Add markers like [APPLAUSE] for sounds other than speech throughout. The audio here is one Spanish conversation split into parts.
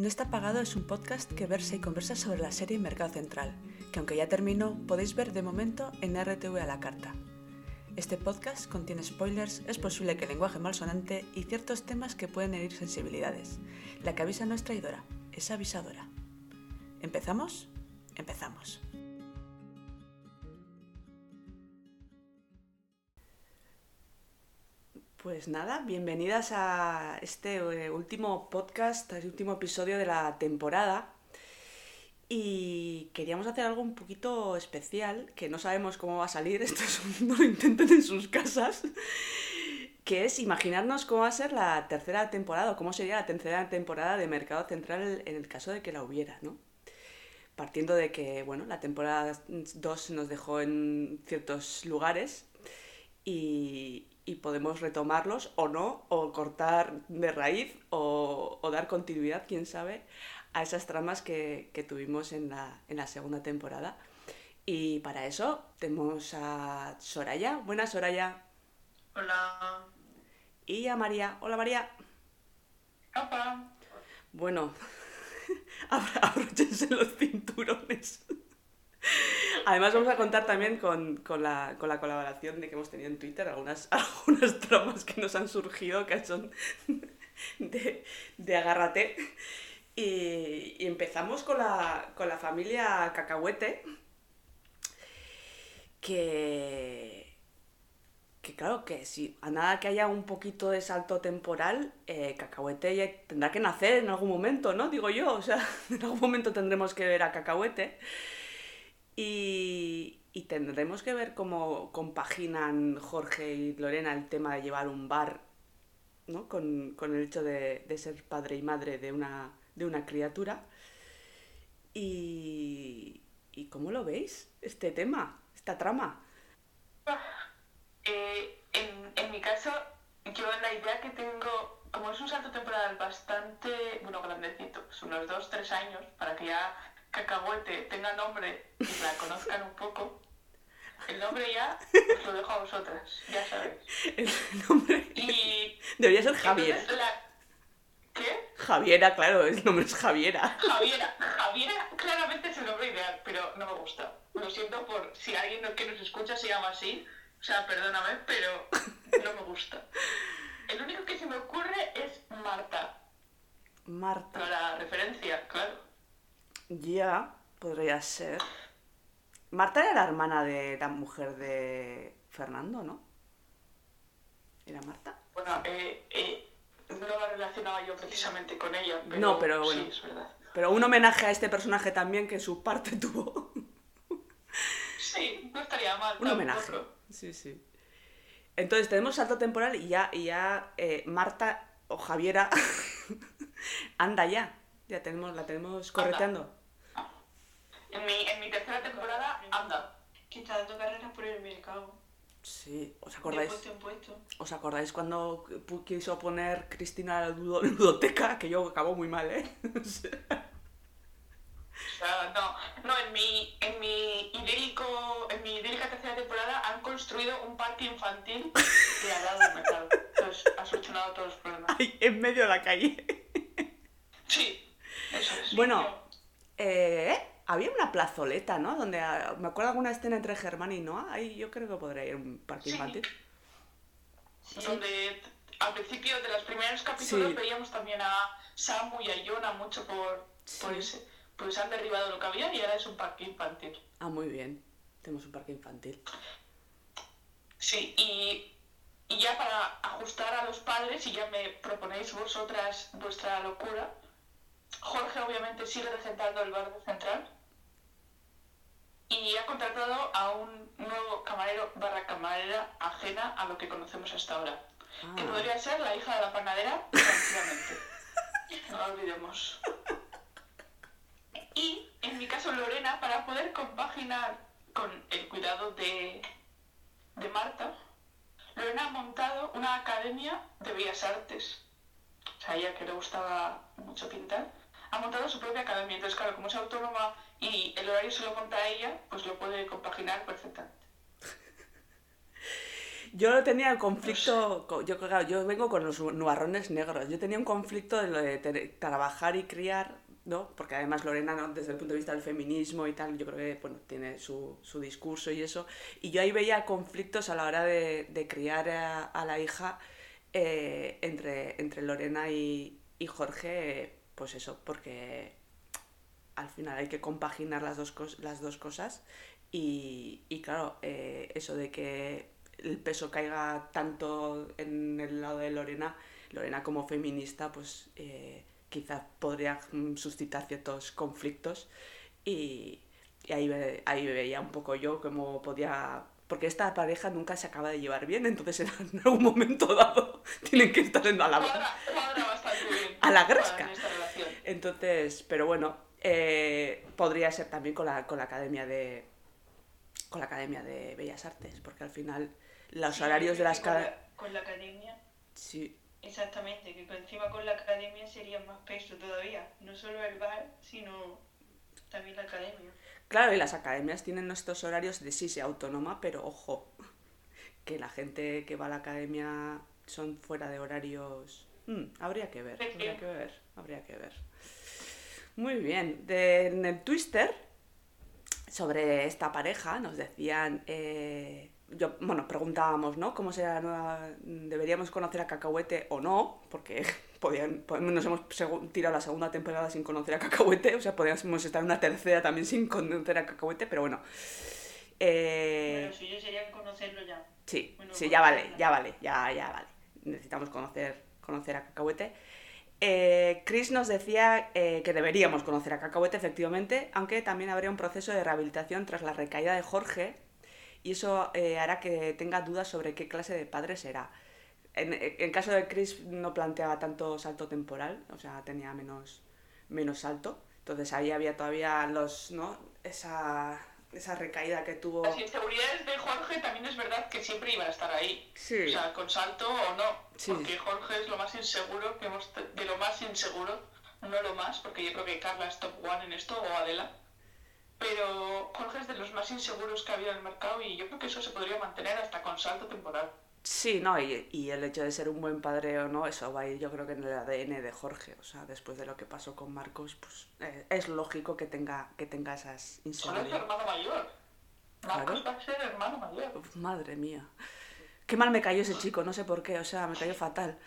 No está pagado es un podcast que versa y conversa sobre la serie Mercado Central, que aunque ya terminó, podéis ver de momento en RTV a la carta. Este podcast contiene spoilers, es posible que lenguaje malsonante y ciertos temas que pueden herir sensibilidades. La que avisa no es traidora, es avisadora. ¿Empezamos? Empezamos. Pues nada, bienvenidas a este eh, último podcast, este último episodio de la temporada. Y queríamos hacer algo un poquito especial, que no sabemos cómo va a salir, [LAUGHS] esto es no lo intenten en sus casas, que es imaginarnos cómo va a ser la tercera temporada, o cómo sería la tercera temporada de Mercado Central en el caso de que la hubiera, ¿no? Partiendo de que, bueno, la temporada 2 nos dejó en ciertos lugares y, y podemos retomarlos o no, o cortar de raíz o, dar continuidad, quién sabe, a esas tramas que, tuvimos en la, en la, segunda temporada. Y para eso tenemos a Soraya. Buenas, Soraya. Hola. Y a María. Hola, María. Hola. Bueno, [LAUGHS] abróchense los cinturones. [LAUGHS] Además vamos a contar también con, la, colaboración de que hemos tenido en Twitter algunas, [LAUGHS] algunas que nos han surgido que son de, de agárrate. Y, empezamos con la, con la familia Cacahuete, que, que claro que si a nada que haya un poquito de salto temporal, eh, Cacahuete tendrá que nacer en algún momento, ¿no? Digo yo, o sea, [LAUGHS] en algún momento tendremos que ver a Cacahuete. Y, tendremos que ver cómo compaginan Jorge y Lorena el tema de llevar un bar ¿no? con, el hecho de, ser padre y madre de una, de una criatura. Y, y, cómo lo veis este tema, esta trama? Eh, en, en, mi caso, yo la idea que tengo, como es un salto temporal bastante, bueno, grandecito, son unos dos, tres años, para que ya Cacahuete tenga nombre y la conozcan un poco, el nombre ya os lo dejo a vosotras, ya sabéis. El nombre. Y. Debería ser Javier. ¿Qué? Javiera, claro, el nombre es Javiera. Javiera, Javiera claramente es el nombre ideal, pero no me gusta. Lo siento por si alguien que nos escucha se llama así. O sea, perdóname, pero no me gusta. El único que se me ocurre es Marta. Marta. Para referencia, claro. Ya, podría ser. Marta era la hermana de la mujer de Fernando, ¿no? ¿Era Marta? Bueno, eh, eh, no la relacionaba yo precisamente con ella. Pero no, pero bueno. Sí, es verdad. Pero un homenaje a este personaje también que su parte [LAUGHS] tuvo. sí, no estaría mal. Un homenaje. Sí, sí. Entonces tenemos salto temporal y ya, y ya eh, Marta o Javiera [LAUGHS] anda ya. Ya tenemos, la tenemos correteando. En mi, en mi tercera temporada, anda. Que está dando carreras por el mercado. Sí, ¿os acordáis? puesto en puesto. ¿Os acordáis cuando quiso poner Cristina la [LAUGHS] ludoteca? Que yo acabó muy mal, ¿eh? [LAUGHS] no, no, en mi, en mi idílico, en mi idílica tercera temporada han construido un parque infantil de al lado del mercado. Entonces ha solucionado todos los problemas. Ay, en medio de la calle. Sí, eso es. Bueno, eh, había una plazoleta, ¿no? Donde ah, me acuerdo alguna escena entre Germán y Noah. Ahí yo creo que podría ir un parque infantil. Donde al principio de los primeros capítulos veíamos también a Samu y a Yona mucho por, por ese. Pues han derribado lo que había y ahora es un parque infantil. Ah, muy bien. Tenemos un parque infantil. Sí, y, y ya para ajustar a los padres, y ya me proponéis vosotras vuestra locura, Jorge obviamente sigue regentando el bar de Central y ha contratado a un nuevo camarero barra camarera ajena a lo que conocemos hasta ahora. Que ah. podría ser la hija de la panadera, tranquilamente. [LAUGHS] No lo olvidemos. Y en mi caso Lorena, para poder compaginar con el cuidado de, de Marta, Lorena ha montado una academia de bellas artes. O sea, a ella que le gustaba mucho pintar, ha montado su propia academia. Entonces, claro, como es autónoma y el horario se lo monta ella, pues lo puede compaginar perfectamente. [LAUGHS] Yo tenía el conflicto, co- yo, claro, yo vengo con los nubarrones negros, yo tenía un conflicto de lo de trabajar y criar, ¿no? Porque además Lorena, ¿no? desde el punto de vista del feminismo y tal, yo creo que, bueno, tiene su, su discurso y eso, y yo ahí veía conflictos a la hora de, de criar a, a la hija eh, entre, entre Lorena y, y Jorge, pues eso, porque al final hay que compaginar las dos, las dos cosas y, y claro, eh, eso de que el peso caiga tanto en el lado de Lorena, Lorena como feminista, pues eh, quizás podría mm, suscitar ciertos conflictos y, y ahí, ve- ahí veía un poco yo cómo podía... Porque esta pareja nunca se acaba de llevar bien, entonces en [LAUGHS] algún momento dado tienen que estar en a la, Cuadra, cuadra bastante bien. A la gresca. Entonces, pero bueno, eh, podría ser también con la, con la academia de con la academia de Bellas Artes, porque al final los Sí, horarios de las con la, con la academia, sí, exactamente, que encima con la academia sería más peso todavía. No solo el bar, sino también la academia. claro, y las academias tienen nuestros horarios de sí, sea autónoma, pero ojo, que la gente que va a la academia son fuera de horarios. Hmm, habría que ver, habría que ver, habría que ver. Muy bien, de- en el Twister sobre esta pareja nos decían, eh, yo, bueno, preguntábamos, ¿no? ¿Cómo será la nueva, deberíamos conocer a Cacahuete o no? Porque [LAUGHS] podían, po- nos hemos tirado la segunda temporada sin conocer a Cacahuete, o sea, podríamos estar en una tercera también sin conocer a Cacahuete, pero bueno. Eh, Bueno, suyo sería conocerlo ya. Sí, Bueno, sí, ya vale, ya vale, ya, ya vale. Necesitamos conocer, conocer a Cacahuete. Eh, Chris nos decía eh, que deberíamos conocer a Cacahuete, efectivamente, aunque también habría un proceso de rehabilitación tras la recaída de Jorge, y eso eh, hará que tenga dudas sobre qué clase de padre será. En, en caso de Chris no planteaba tanto salto temporal, o sea, tenía menos, menos salto. Entonces ahí había todavía los, ¿no? Esa, esa recaída que tuvo. Las inseguridades de Jorge también es verdad que siempre iban a estar ahí. Sí. O sea, con salto o no. Sí. Porque Jorge es lo más inseguro que hemos de lo más inseguro, no lo más, porque yo creo que Carla es top one en esto o Adela. Pero Jorge es de los más inseguros que ha habido en el mercado y yo creo que eso se podría mantener hasta con salto temporal. Sí, no, y, y el hecho de ser un buen padre o no, eso va a ir yo creo que en el ADN de Jorge. O sea, después de lo que pasó con Marcos, pues eh, es lógico que tenga, que tenga esas inseguridades. hermano mayor. Marcos va a ser hermano mayor. Uf, madre mía. Qué mal me cayó ese chico, no sé por qué, o sea, me cayó fatal.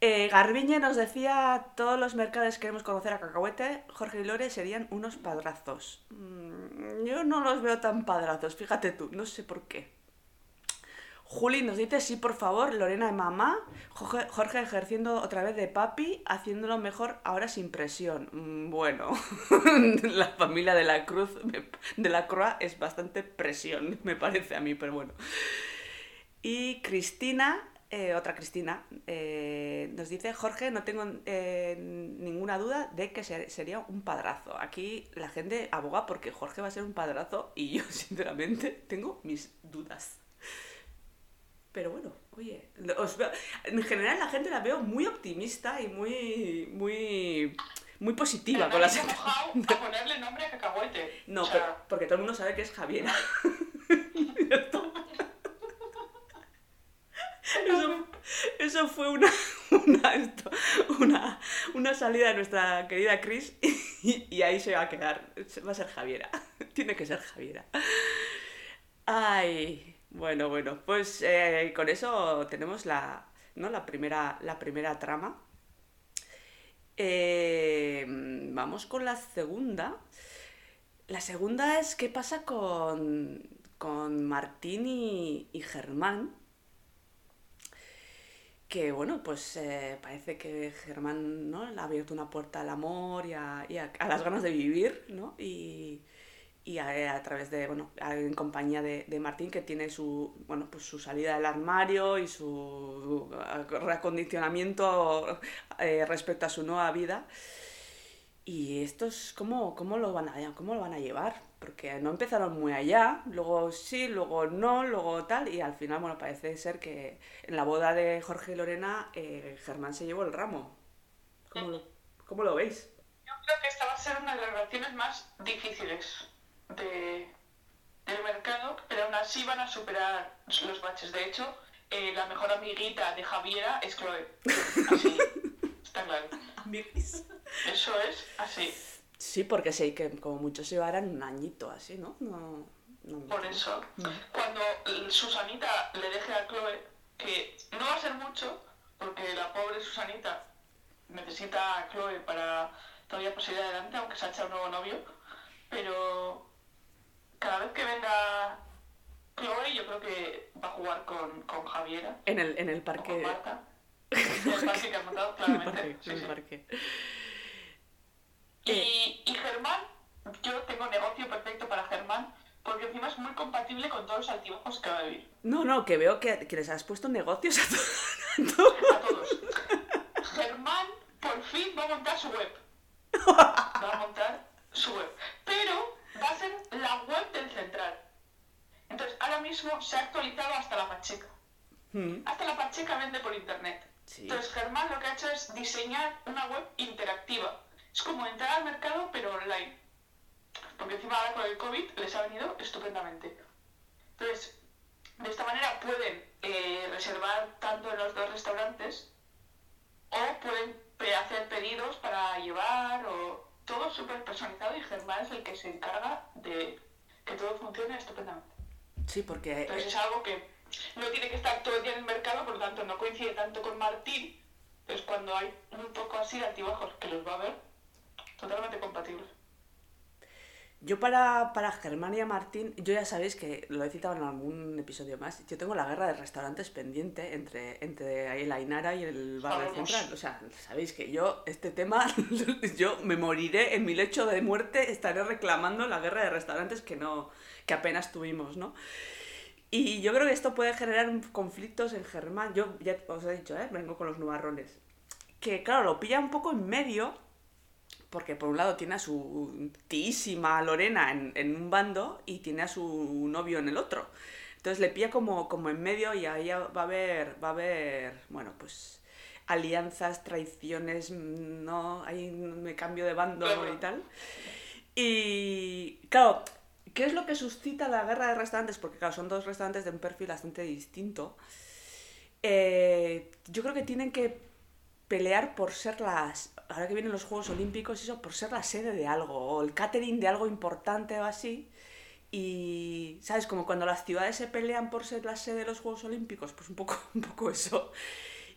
Eh, Garbiñe nos decía, todos los mercados queremos conocer a Cacahuete, Jorge y Lore serían unos padrazos. Mm, yo no los veo tan padrazos, fíjate tú, no sé por qué. Juli nos dice, sí, por favor, Lorena de mamá, Jorge, ejerciendo otra vez de papi, haciéndolo mejor ahora sin presión. Mm, Bueno, [LAUGHS] la familia de la Cruz, de la Croa es bastante presión, [LAUGHS] me parece a mí, pero bueno. Y Cristina, eh, otra Cristina, eh, nos dice, Jorge, no tengo eh, ninguna duda de que ser- sería un padrazo. Aquí la gente aboga porque Jorge va a ser un padrazo y yo [LAUGHS] sinceramente tengo mis dudas. Pero bueno, oye, os veo- en general la gente la veo muy optimista y muy, muy, muy positiva con la nadie se ha situación. mojado [LAUGHS] a ponerle nombre a Cacahuete. No, O sea, pero- porque todo el mundo sabe que es Javiera. [LAUGHS] Eso, eso fue una, una, esto, una, una salida de nuestra querida Chris y, y ahí se va a quedar. Va a ser Javiera. [LAUGHS] Tiene que ser Javiera. Ay, bueno, bueno, pues eh, con eso tenemos la, ¿no? la, primera, la primera trama. Eh, vamos con la segunda. La segunda es qué pasa con, con Martín y, y Germán. Que bueno, pues eh, parece que Germán ¿no? le ha abierto una puerta al amor y a, y a- a las ganas de vivir, ¿no? Y, y a, a través de, bueno, en compañía de, de Martín, que tiene su, bueno, pues su salida del armario y su reacondicionamiento eh, respecto a su nueva vida. Y estos, ¿cómo, cómo, lo van a, ¿cómo lo van a llevar? Porque no empezaron muy allá, luego sí, luego no, luego tal, y al final, bueno, parece ser que en la boda de Jorge y Lorena, eh, Germán se llevó el ramo. ¿Cómo lo, cómo lo veis? Yo creo que esta va a ser una de las relaciones más difíciles de, del mercado, pero aún así van a superar los baches. De hecho, eh, la mejor amiguita de Javiera es Chloe. Así, [LAUGHS] está claro. Eso es así. Sí, porque sí, que como mucho se llevarán un añito así, ¿no? no, no Por eso, cuando Susanita le deje a Chloe, que no va a ser mucho, porque la pobre Susanita necesita a Chloe para todavía seguir adelante, aunque se ha echado un nuevo novio, pero cada vez que venga Chloe yo creo que va a jugar con, con Javiera. En el, en el parque. con Marta. [LAUGHS] En el parque que ha montado, claramente. En el parque. Y, y Germán, yo tengo negocio perfecto para Germán, porque encima es muy compatible con todos los altibajos que va a vivir. No, no, que veo que, que les has puesto negocios a, [LAUGHS] a todos. Germán por fin va a montar su web. Va a montar su web. Pero va a ser la web del central. Entonces, ahora mismo se ha actualizado hasta la Pacheca. Mm. Hasta la Pacheca vende por internet. Sí. Entonces, Germán lo que ha hecho es diseñar una web interactiva. Es como entrar al mercado, pero online. Porque encima ahora con el COVID les ha venido estupendamente. Entonces, de esta manera pueden eh, reservar tanto en los dos restaurantes o pueden hacer pedidos para llevar o todo súper personalizado y Germán es el que se encarga de que todo funcione estupendamente. Sí, porque Entonces es algo que no tiene que estar todo el día en el mercado, por lo tanto no coincide tanto con Martín. Entonces cuando hay un poco así de altibajos que los va a ver, totalmente compatibles. yo para, para Germán y a Martín, yo ya sabéis que lo he citado en algún episodio más, yo tengo la guerra de restaurantes pendiente entre, entre la Ainara y el barrio Sabemos. central. O sea, sabéis que yo, este tema, [LAUGHS] yo me moriré en mi lecho de muerte, estaré reclamando la guerra de restaurantes que no, que apenas tuvimos, ¿no? Y yo creo que esto puede generar conflictos en Germán. Yo ya os he dicho, ¿eh? vengo con los nubarrones. Que claro, lo pilla un poco en medio, porque por un lado tiene a su tíísima Lorena en, en un bando y tiene a su novio en el otro. Entonces le pilla como, como en medio y ahí va a haber, va a haber, bueno, pues alianzas, traiciones, mm, no, ahí me cambio de bando y tal. Y claro, ¿qué es lo que suscita la guerra de restaurantes? Porque claro, son dos restaurantes de un perfil bastante distinto. Eh, yo creo que tienen que pelear por ser las, ahora que vienen los Juegos Olímpicos, eso, por ser la sede de algo, o el catering de algo importante o así. Y, ¿sabes? Como cuando las ciudades se pelean por ser la sede de los Juegos Olímpicos, pues un poco, [LAUGHS] un poco eso.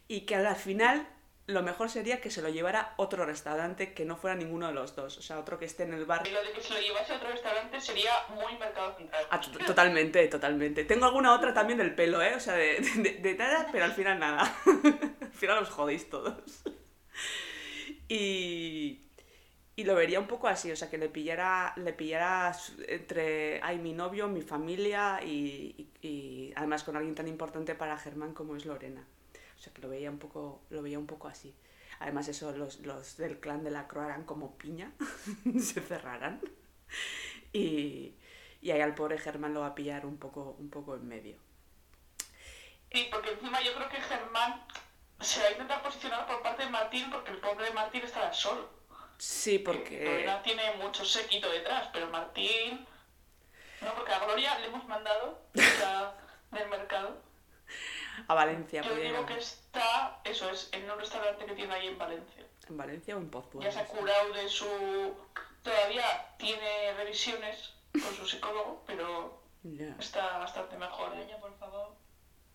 Y que al final lo mejor sería que se lo llevara otro restaurante que no fuera ninguno de los dos, o sea, otro que esté en el bar Y lo de que se lo llevase a otro restaurante sería muy mercado central. Ah, to- totalmente, totalmente. Tengo alguna otra también del pelo, ¿eh? O sea, de, de, de nada, pero al final nada. [LAUGHS] al final os jodéis todos. Y, y lo vería un poco así, o sea, que le pillara, le pillara entre, ay, mi novio, mi familia y, y- y además con alguien tan importante para Germán como es Lorena. O sea, que lo veía un poco, lo veía un poco así. Además eso, los, los del clan de la Croa harán como piña, [LAUGHS] se cerrarán. Y, y ahí al pobre Germán lo va a pillar un poco, un poco en medio. Sí, porque encima yo creo que Germán se va a intentar posicionar por parte de Martín porque el pobre Martín estará solo. Sí, porque... Lorena tiene mucho séquito detrás, pero Martín... No, porque a Gloria le hemos mandado del mercado. A Valencia, Yo digo ir que está, eso es, en un restaurante que tiene ahí en Valencia. en Valencia o en Pozuelo. Ya se ha curado de su... Todavía tiene revisiones con su psicólogo, pero está bastante mejor. Vaya, por favor.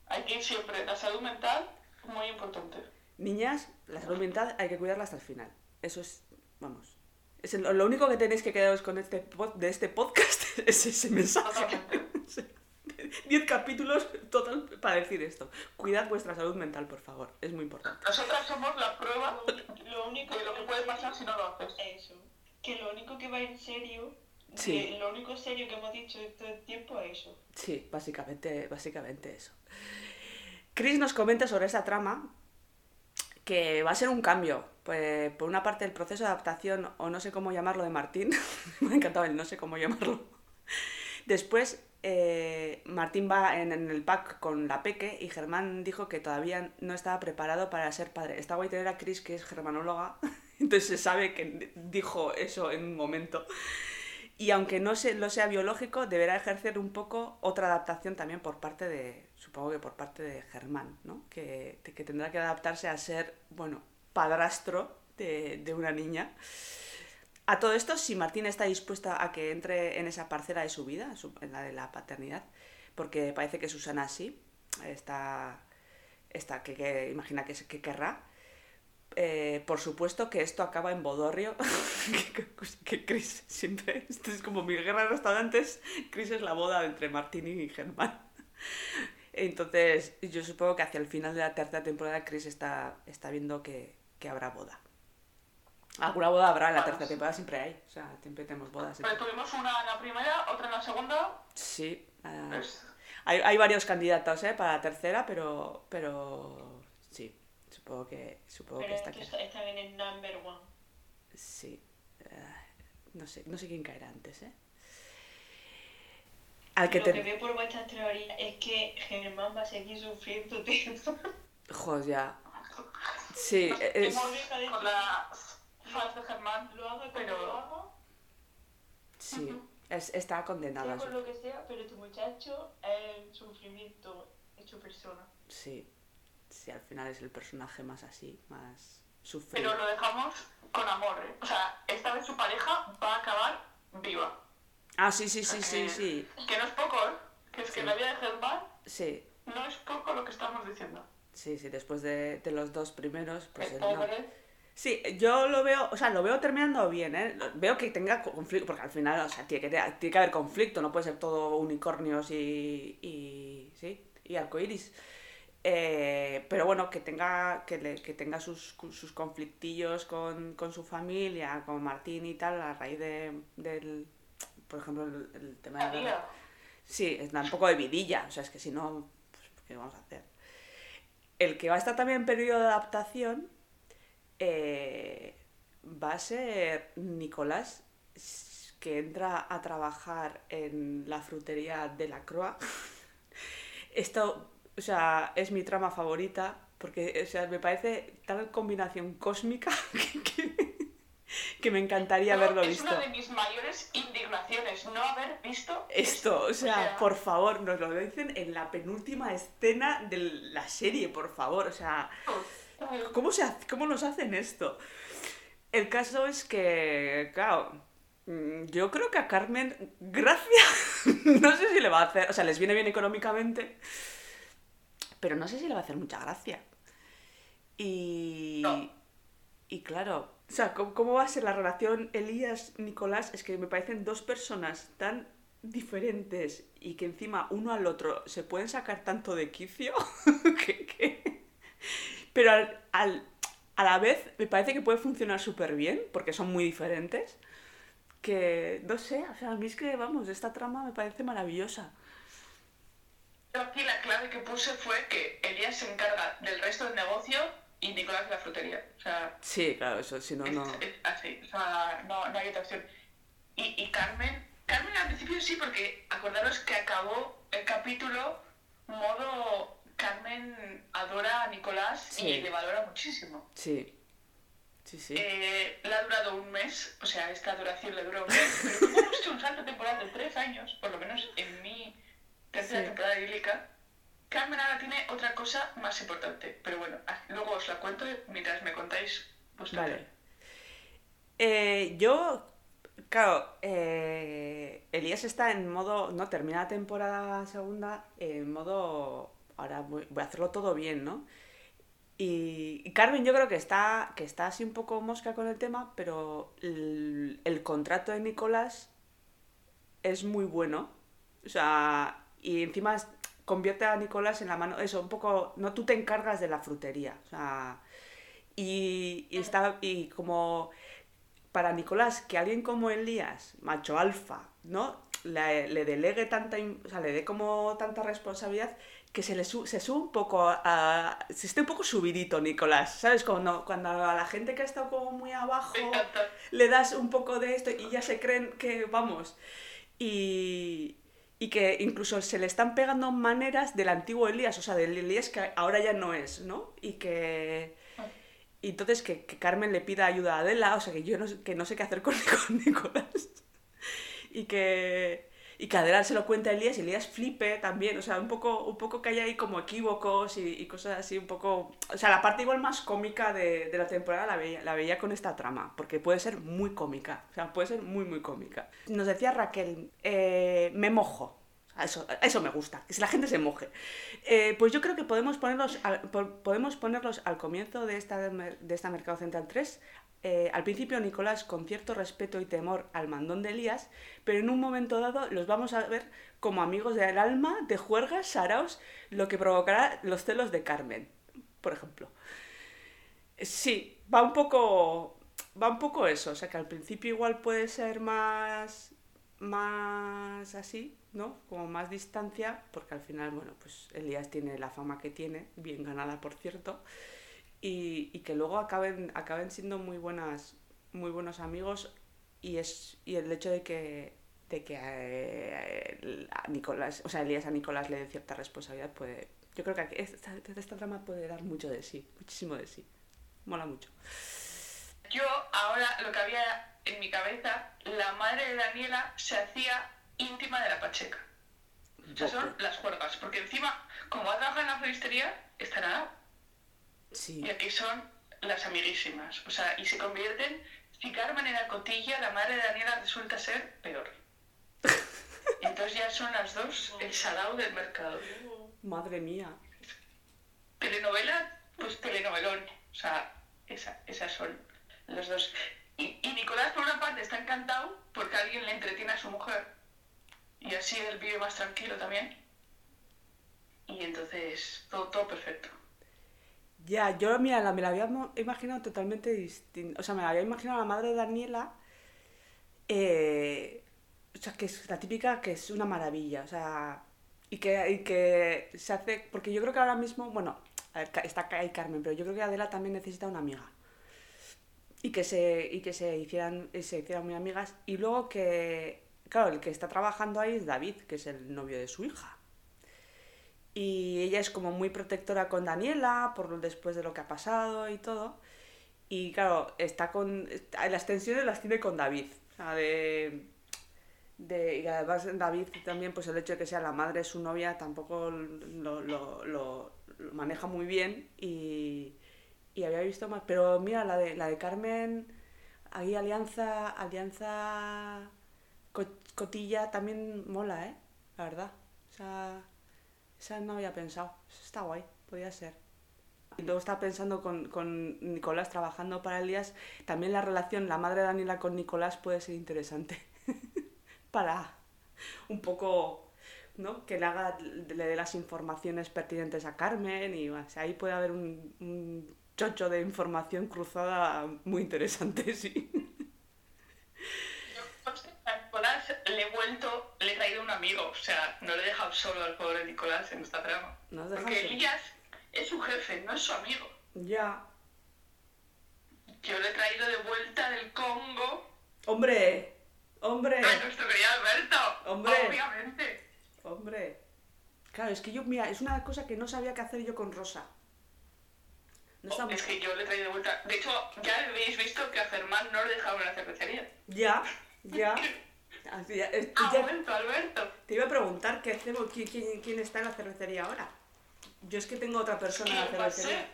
Hay que ir siempre. La salud mental, muy importante. Niñas, la salud mental hay que cuidarla hasta el final. Eso es, vamos. Es el- lo único que tenéis que quedaros con este pod- de este podcast [LAUGHS] es ese mensaje. [LAUGHS] Totalmente. [LAUGHS] Diez capítulos total para decir esto. Cuidad vuestra salud mental, por favor. Es muy importante. Nosotras somos la prueba Lo, único de lo que puede pasar si no lo haces. Eso. Que lo único que va en serio, Sí. que lo único serio que hemos dicho todo el tiempo es eso. Sí, básicamente, básicamente eso. Chris nos comenta sobre esta trama que va a ser un cambio. Pues, por una parte, el proceso de adaptación, o no sé cómo llamarlo, de Martín. [LAUGHS] Me ha encantado el no sé cómo llamarlo. Después, eh, Martín va en, en el pack con la Peque y Germán dijo que todavía no estaba preparado para ser padre. Está guay tener a Chris, que es germanóloga, [LAUGHS] entonces se sabe que dijo eso en un momento. Y aunque no se, lo sea biológico, deberá ejercer un poco otra adaptación también por parte de, supongo que por parte de Germán, ¿no? Que, que tendrá que adaptarse a ser, bueno, padrastro de, de una niña. A todo esto, si Martín está dispuesta a que entre en esa parcela de su vida, en la de la paternidad, porque parece que Susana sí, está, está que, imagina que, que querrá, eh, por supuesto que esto acaba en bodorrio, [LAUGHS] que, Chris siempre, esto es como mi guerra de restaurantes, Chris es la boda entre Martín y Germán. Entonces, yo supongo que hacia el final de la tercera temporada Chris está, está viendo que, que habrá boda. Alguna boda habrá en la tercera temporada, siempre hay. O sea, siempre tenemos bodas. Pero tuvimos una en la primera, otra en la segunda. Sí. Uh, hay, hay, varios candidatos ¿eh? para la tercera, pero, pero sí, supongo que, supongo pero que está, está, está bien en number one. Sí. Uh, no, sé, no sé quién caerá antes, ¿eh? Al que Lo te... que veo por vuestras teorías es que Germán va a seguir sufriendo, tío. Joder, ya. [LAUGHS] Sí, es... Con de Germán, Lo haga pero... lo haga, Sí, es, está condenado sea a por lo que sea, pero tu muchacho es el sufrimiento hecho persona. Sí. Sí, al final es el personaje más así, más sufrido. Pero lo dejamos con amor, ¿eh? O sea, esta vez su pareja va a acabar viva. Ah, sí, sí, sí, sí, Eh, sí. Que no es poco, ¿eh? Que es que Sí. la vida de Germán Sí, no es poco lo que estamos diciendo. sí, sí, después de, de los dos primeros, pues el el no. pobre... Sí, yo lo veo, o sea, lo veo terminando bien, ¿eh? Veo que tenga conflicto, porque al final, o sea, tiene que, tiene que haber conflicto, no puede ser todo unicornios y, y sí, y arcoiris. Eh, pero bueno, que tenga, que, le- que tenga sus, sus conflictillos con, con su familia, con Martín y tal, a raíz de, del, por ejemplo, el, el tema de la. Sí, es un poco de vidilla, o sea, es que si no, pues, ¿qué vamos a hacer? El que va a estar también en periodo de adaptación eh, va a ser Nicolás, que entra a trabajar en la frutería de la Croix. [LAUGHS] Esto, o sea, es mi trama favorita, porque, o sea, me parece tal combinación cósmica [LAUGHS] que, que- que me encantaría No, haberlo es visto. una de mis mayores indignaciones no haber visto Esto, o sea, por favor, nos lo dicen en la penúltima escena de la serie, por favor, o sea, ¿cómo, se hace- cómo nos hacen esto? El caso es que, claro, mm, yo creo que a Carmen, gracia, [LAUGHS] no sé si le va a hacer, o sea, les viene bien económicamente, pero no sé si le va a hacer mucha gracia. Y, No. y claro, o sea, ¿cómo, cómo va a ser la relación Elías-Nicolás? Es que me parecen dos personas tan diferentes y que encima uno al otro se pueden sacar tanto de quicio [LAUGHS] que... que- Pero al, al- a la vez me parece que puede funcionar súper bien porque son muy diferentes. Que, no sé, o sea, a mí es que, vamos, esta trama me parece maravillosa. Yo aquí la clave que puse fue que Elías se encarga del resto del negocio y Nicolás de la frutería. O sea, Sí, claro, eso, si no, no... así. O sea, no, no hay otra opción. Y, y Carmen, Carmen al principio sí, porque acordaros que acabó el capítulo modo Carmen adora a Nicolás Sí. y le valora muchísimo. Sí, sí, sí. Eh, le ha durado un mes, o sea, esta duración le dura un mes, pero como hemos hecho un salto temporal de tres años, por lo menos en mi tercera Sí. temporada bíblica, Carmen ahora tiene otra cosa más importante. Pero bueno, ah, luego os la cuento mientras me contáis vuestra Vale. Eh, yo, claro, eh, Elías está en modo, no, termina la temporada segunda en modo, ahora voy, voy a hacerlo todo bien, ¿no? Y, y Carmen yo creo que está, que está así un poco mosca con el tema, pero el, contrato de Nicolás es muy bueno. O sea, y encima convierte a Nicolás en la mano, eso, un poco, no, tú te encargas de la frutería. O sea, y está, y como para Nicolás, que alguien como Elías, macho alfa, ¿no? Le, le delegue tanta, o sea, le dé como tanta responsabilidad que se le su- se sube un poco a, se esté un poco subidito Nicolás, ¿sabes? Cuando, cuando a la gente que ha estado como muy abajo le das un poco de esto y ya se creen que vamos. Y, y que incluso se le están pegando maneras del antiguo Elías, o sea, del Elías que ahora ya no es, ¿no? Y que... Y entonces que, que Carmen le pida ayuda a Adela, o sea, que yo no, sé- que no sé qué hacer con, [LAUGHS] con Nicolás. Y que y que Adela se lo cuenta a Elías y Elías flipe también, o sea, un poco, un poco que hay ahí como equívocos y, cosas así, un poco... O sea, la parte igual más cómica de, de, la temporada la veía, la veía con esta trama, porque puede ser muy cómica, o sea, puede ser muy, muy cómica. Nos decía Raquel, eh, me mojo, eso, eso, me gusta, que si la gente se moje. Eh, pues yo creo que podemos ponerlos al, podemos ponerlos al comienzo de esta, de esta Mercado Central 3 eh, al principio Nicolás con cierto respeto y temor al mandón de Elías, pero en un momento dado los vamos a ver como amigos del alma, de juergas, saraos, lo que provocará los celos de Carmen, por ejemplo. Sí, va un poco. Va un poco eso, o sea que al principio igual puede ser más. más así, ¿no? Como más distancia, porque al final, bueno, pues Elías tiene la fama que tiene, bien ganada por cierto y, y que luego acaben, acaben siendo muy buenas muy buenos amigos y es y el hecho de que de que eh, a Nicolás, o sea, Elías a Nicolás le dé cierta responsabilidad puede yo creo que esta, esta trama puede dar mucho de sí, muchísimo de sí. Mola mucho. Yo ahora lo que había en mi cabeza, la madre de Daniela se hacía íntima de la Pacheca. O sea, son las juergas, porque encima, como ha trabajado en la floristería, estará y aquí son las amiguísimas. O sea, y se convierten. Si Carmen era cotilla, la madre de Daniela resulta ser peor. [LAUGHS] Entonces ya son las dos el salado del mercado. Madre mía. Telenovela, pues telenovelón. O sea, esa, esas son las dos. Y, y, Nicolás, por una parte, está encantado porque alguien le entretiene a su mujer. Y así él vive más tranquilo también. Y entonces, todo, todo perfecto. Ya, yo mira, me la había imaginado totalmente distinta. O sea, me la había imaginado la madre de Daniela. Eh, o sea, que es la típica que es una maravilla. O sea, y que, y que se hace. Porque yo creo que ahora mismo, bueno, está ahí Carmen, pero yo creo que Adela también necesita una amiga. Y que se, y que se hicieran, se hicieran muy amigas. Y luego que, claro, el que está trabajando ahí es David, que es el novio de su hija y ella es como muy protectora con Daniela por después de lo que ha pasado y todo. Y claro, está con las tensiones las tiene con David. O sea, de, de, y además David también, pues el hecho de que sea la madre su novia tampoco lo, lo, lo, maneja muy bien y, y, había visto más. Pero mira, la de, la de Carmen, ahí Alianza, Alianza Cotilla también mola, ¿eh? La verdad. O sea, esa no había pensado. Está guay, podía ser. Y luego estaba pensando con, con, Nicolás trabajando para Elías, también la relación, la madre de Daniela con Nicolás puede ser interesante. [LAUGHS] para un poco, ¿no? Que le haga, le dé las informaciones pertinentes a Carmen y ahí puede haber un, chocho de información cruzada muy interesante, [LAUGHS] sí. le he vuelto, le he traído un amigo, o sea, no le he dejado solo al pobre Nicolás en esta trama. Porque Elías es su jefe, no es su amigo. Ya. Yo le he traído de vuelta del Congo. ¡Hombre! ¡Hombre! A nuestro querido Alberto. ¡Hombre! Obviamente. ¡Hombre! Claro, es que yo, mira, es una cosa que no sabía qué hacer yo con Rosa. No oh, Es que yo le he traído de vuelta. De hecho, ya habéis visto que a Germán no le dejaron en la cervecería. Ya, ya. [LAUGHS] Así, Alberto, Alberto. Te iba a preguntar ¿qué hacemos? ¿Quién, quién, está en la cervecería ahora. Yo es que tengo otra persona en la cervecería.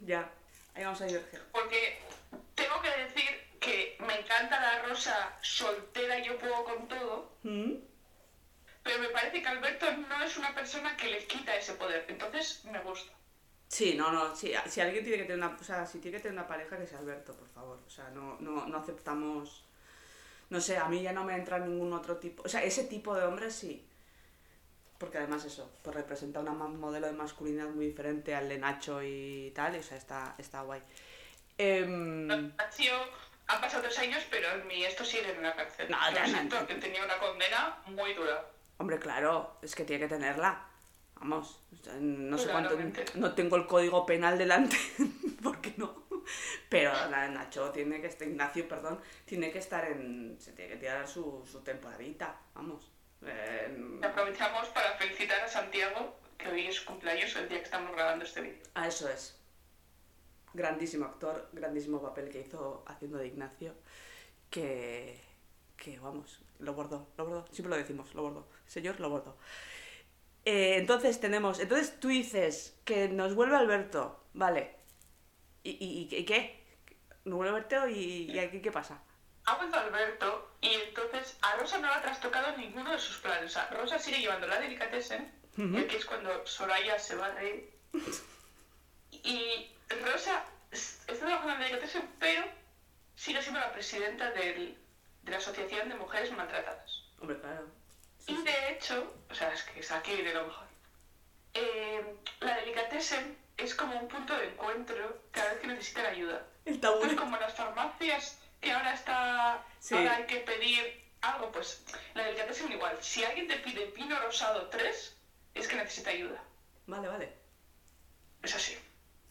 Ya, ahí vamos a ir. Porque tengo que decir que me encanta la rosa soltera, yo puedo con todo. ¿Mm? Pero me parece que Alberto no es una persona que le quita ese poder. Entonces me gusta. Sí, no, no, si alguien tiene que tener una, o sea, si tiene que tener una pareja que sea Alberto, por favor. O sea, no, no, no aceptamos no sé, a mí ya no me entra ningún otro tipo, o sea, ese tipo de hombres sí. Porque además eso, pues representa un modelo de masculinidad muy diferente al de Nacho y tal, y, o sea, está, está guay. Eh... Nacho ha pasado tres años, pero en mí esto sigue en la cárcel. No, ya que tenía una condena muy dura. Hombre, claro, es que tiene que tenerla. Vamos, no sé cuánto. No tengo el código penal delante, [LAUGHS] porque no. [LAUGHS] Pero Nacho tiene que estar, Ignacio, perdón, tiene que estar en. Se tiene que tirar su, su temporadita, vamos. Eh, aprovechamos para felicitar a Santiago, que hoy es su cumpleaños, el día que estamos grabando este vídeo. Ah, eso es. Grandísimo actor, grandísimo papel que hizo haciendo de Ignacio, que, que vamos, lo bordó, lo bordó, siempre lo decimos, lo bordó, señor, lo bordó. Eh, entonces tenemos, entonces tú dices que nos vuelve Alberto, vale. ¿Y, y, y qué? ¿Nos vuelve Alberto y, y aquí qué pasa? Ha vuelto Alberto y entonces a Rosa no la ha trastocado ninguno de sus planes. O sea, Rosa sigue llevando la delicatessen, Ujú. que es cuando Soraya se va a [LAUGHS] reír. Y Rosa está trabajando en la delicatessen, pero sigue siendo la presidenta del- de la Asociación de Mujeres Maltratadas. Hombre, claro. Sí, Y de hecho, o sea, es que es aquí de lo mejor. Eh, la delicatessen es como un punto de encuentro cada vez que necesitan ayuda. El tabú. Pues como en las farmacias que ahora está, Sí. ahora hay que pedir algo, pues la delicatessen igual. Si alguien te pide vino rosado 3, es que necesita ayuda. Vale, vale. Es así.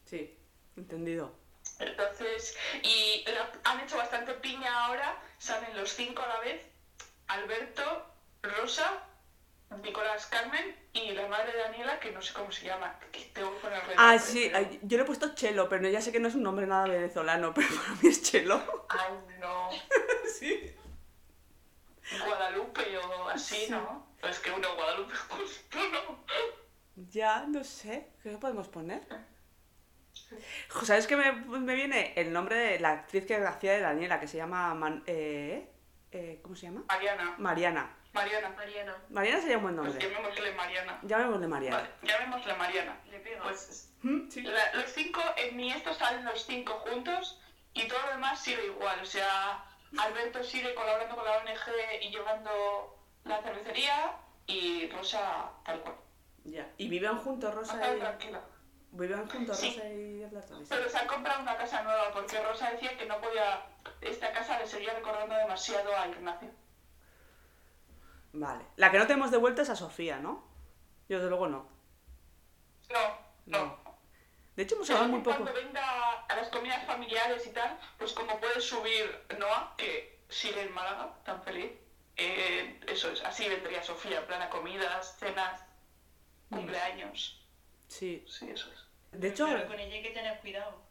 Sí, entendido. Entonces, y la- han hecho bastante piña ahora, salen los cinco a la vez, Alberto, Rosa, Nicolás Carmen y la madre de Daniela, que no sé cómo se llama, que tengo que ponerle Ah, sí, ay, yo le he puesto Chelo, pero ya sé que no es un nombre nada venezolano, [LAUGHS] pero para mí es Chelo. Ay, no, [LAUGHS] Sí. Guadalupe o así, Sí. ¿no? Es que uno Guadalupe [LAUGHS] justo no. Ya, no sé. ¿Qué podemos poner? ¿Sabes qué me, me viene? El nombre de la actriz que hacía de Daniela, que se llama... Man- eh, eh, ¿Cómo se llama? Mariana, Mariana. Mariana. Mariana, Mariana sería un buen Pues nombre. llamémosle Mariana. Llamémosle Mariana. Vale, llamémosle Mariana. le pega. Pues Mm, sí. La- los cinco, en mi esto salen los cinco juntos y todo lo demás sigue igual. O sea, Alberto sigue colaborando con la ONG y llevando la cervecería y Rosa tal cual. Ya. ¿Y viven juntos Rosa y... tranquila. ¿Viven juntos Sí. Rosa y Alberto? Sí. Pero se han comprado una casa nueva porque Rosa decía que no podía, esta casa le seguía recordando demasiado a Ignacio. Vale. La que no tenemos de vuelta es a Sofía, ¿no? Yo desde luego no. No, no. No. De hecho hemos hablado muy poco. Cuando venga a las comidas familiares y tal, pues como puede subir Noah, que sigue en Málaga, tan feliz, eh, eso es, así vendría Sofía, en plan a comidas, cenas, cumpleaños. Sí. Sí, eso es. De hecho, Pero con ella hay que tener cuidado.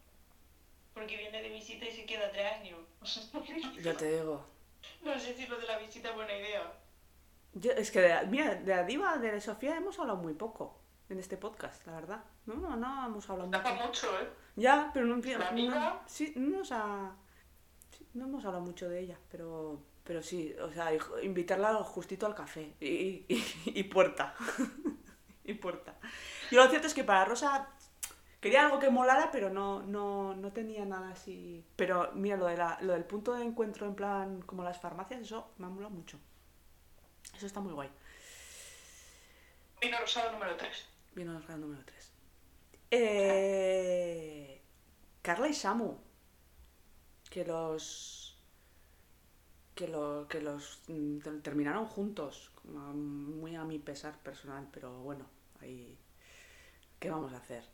Porque viene de visita y se queda tres años. ya te digo. [LAUGHS] no sé si lo de la visita es buena idea. Yo- es que, de, mira, de la diva de Sofía hemos hablado muy poco en este podcast, la verdad. No, no, no hemos hablado mucho. mucho, ¿eh? Ya, pero no, ¿La no- sí, no nos ha- sí, no hemos hablado mucho de ella, pero, pero sí, o sea, invitarla justito al café y, y, y puerta. [LAUGHS] y puerta. Y lo cierto es que para Rosa quería algo que molara, pero no, no, no tenía nada así. Pero mira, lo, de la, lo del punto de encuentro en plan como las farmacias, eso me ha molado mucho. Eso está muy guay. Vino rosado número 3. Vino grado número 3. Eh, Carla y Samu. Que los. Que, lo, que los mm, ter- terminaron juntos. Muy a mi pesar personal, pero bueno, ahí. ¿Qué vamos a hacer?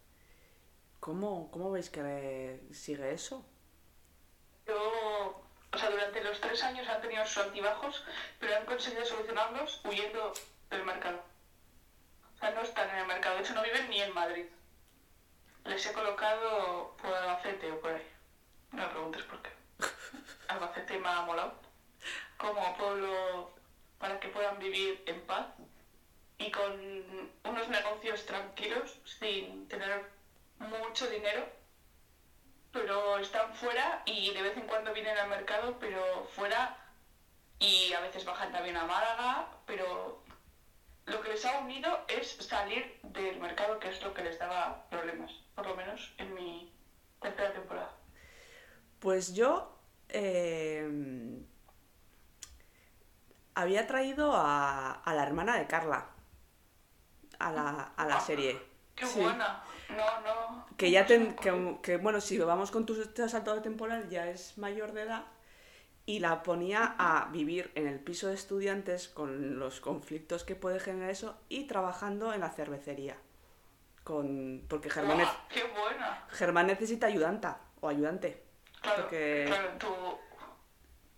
¿Cómo, cómo veis que sigue eso? Yo, o sea, durante los tres años han tenido sus altibajos, pero han conseguido solucionarlos huyendo del mercado. O sea, no están en el mercado, de hecho no viven ni en Madrid. Les he colocado por Albacete o por ahí. No me preguntes por qué. [LAUGHS] Albacete me ha molado. Como pueblo para que puedan vivir en paz y con unos negocios tranquilos, sin tener mucho dinero pero están fuera y de vez en cuando vienen al mercado, pero fuera y a veces bajan también a Málaga, pero lo que les ha unido es salir del mercado, que es lo que les daba problemas, por lo menos en mi tercera temporada. Pues yo eh, había traído a, a la hermana de Carla a la, a la Ah, serie. ¡Qué Sí. buena! No, no. Que ya ten- que, bueno, si vamos con tu salto temporal, ya es mayor de edad. Y la ponía a vivir en el piso de estudiantes con los conflictos que puede generar eso y trabajando en la cervecería. Con, porque Germán, ¡Buah, ¡Qué buena! Germán necesita ayudanta o ayudante. Claro, Porque- claro, tú...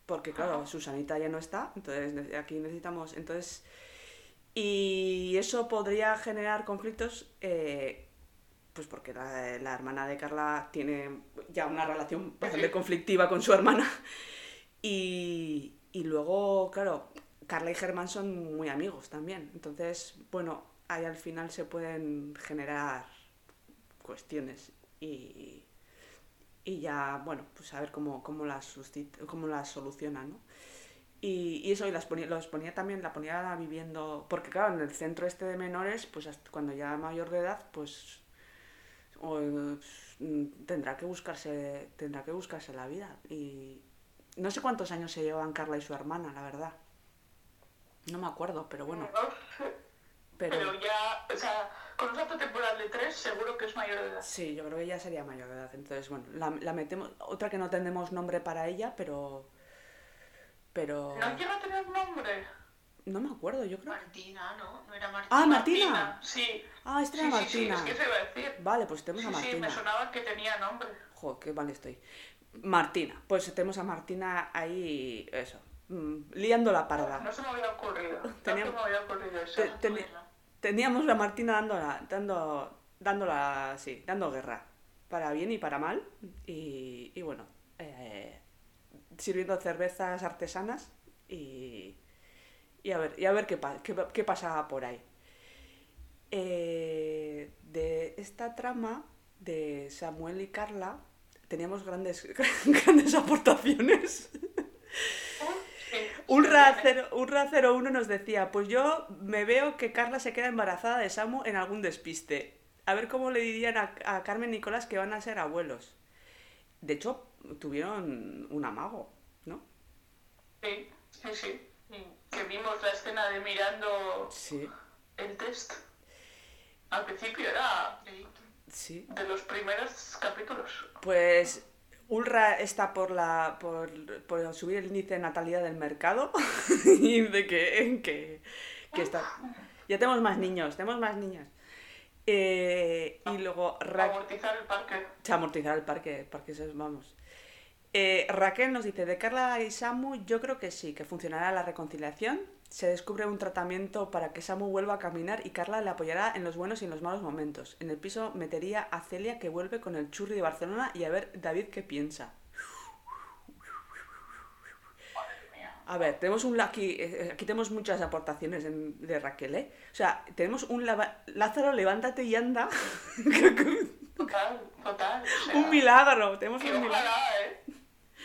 Porque claro, Susanita ya no está, entonces aquí necesitamos. Entonces. Y eso podría generar conflictos. eh, pues porque la, hermana de Carla tiene ya una relación bastante conflictiva con su hermana. [LAUGHS] Y, y luego, claro, Carla y Germán son muy amigos también. Entonces, bueno, ahí al final se pueden generar cuestiones y, y ya, bueno, pues a ver cómo, cómo, las, cómo las solucionan, ¿no? Y, y eso, y las ponía, los ponía también, la ponía viviendo, porque claro, en el centro este de menores, pues cuando ya mayor de edad, pues o, mm, tendrá que buscarse, tendrá que buscarse la vida. Y no sé cuántos años se llevan Carla y su hermana, la verdad. No me acuerdo, pero bueno, [LAUGHS] Pero, pero ya, o sea, con un salto temporal de tres, seguro que es mayor de edad. sí, yo creo que ella sería mayor de edad. Entonces, bueno, la, la metemos, otra que no tenemos nombre para ella, pero pero No quiero tener nombre. No me acuerdo, yo creo. Martina, ¿no? No era Martina. Ah, Martina. Sí. Ah, esta Sí, era sí, sí, Martina. es que se iba a decir. Vale, pues tenemos Sí, a sí, Martina. me sonaba que tenía nombre. Joder, qué mal estoy. Martina, pues tenemos a Martina ahí, eso, mm, liando la parda. No se me había ocurrido. No se Teníamos- me había ocurrido eso. Te- teni- teníamos a Martina dándola, dando, dándola, sí, dando guerra, para bien y para mal, y, y bueno, eh, sirviendo cervezas artesanas y, y a ver, y a ver qué, qué, qué pasa por ahí. Eh, de esta trama de Samuel y Carla teníamos grandes, [LAUGHS] grandes aportaciones. Sí, Urra, sí, cero- Urra 01 nos decía, pues yo me veo que Carla se queda embarazada de Samu en algún despiste. A ver cómo le dirían a, a Carmen y Nicolás que van a ser abuelos. De hecho, tuvieron un amago, ¿no? Sí, sí, sí. Que vimos la escena de mirando Sí, el test. Al principio era sí. de los primeros capítulos. Pues Ulra está por la por, por subir el índice de natalidad del mercado [LAUGHS] y de que, que, que está. Ya tenemos más niños, tenemos más niños. Eh, y luego Ra- Amortizar el parque. Se amortizará el parque, parque vamos. Eh, Raquel nos dice, de Carla y Samu, yo creo que sí, que funcionará la reconciliación. Se descubre un tratamiento para que Samu vuelva a caminar y Carla le apoyará en los buenos y en los malos momentos. En el piso metería a Celia que vuelve con el churri de Barcelona y a ver David qué piensa. A ver, tenemos un aquí, eh, aquí tenemos muchas aportaciones en- de Raquel, ¿eh? O sea, tenemos un lava- Lázaro, levántate y anda. [LAUGHS] Total, total. o sea, un milagro, tenemos un milagro. ojalá, ¿eh?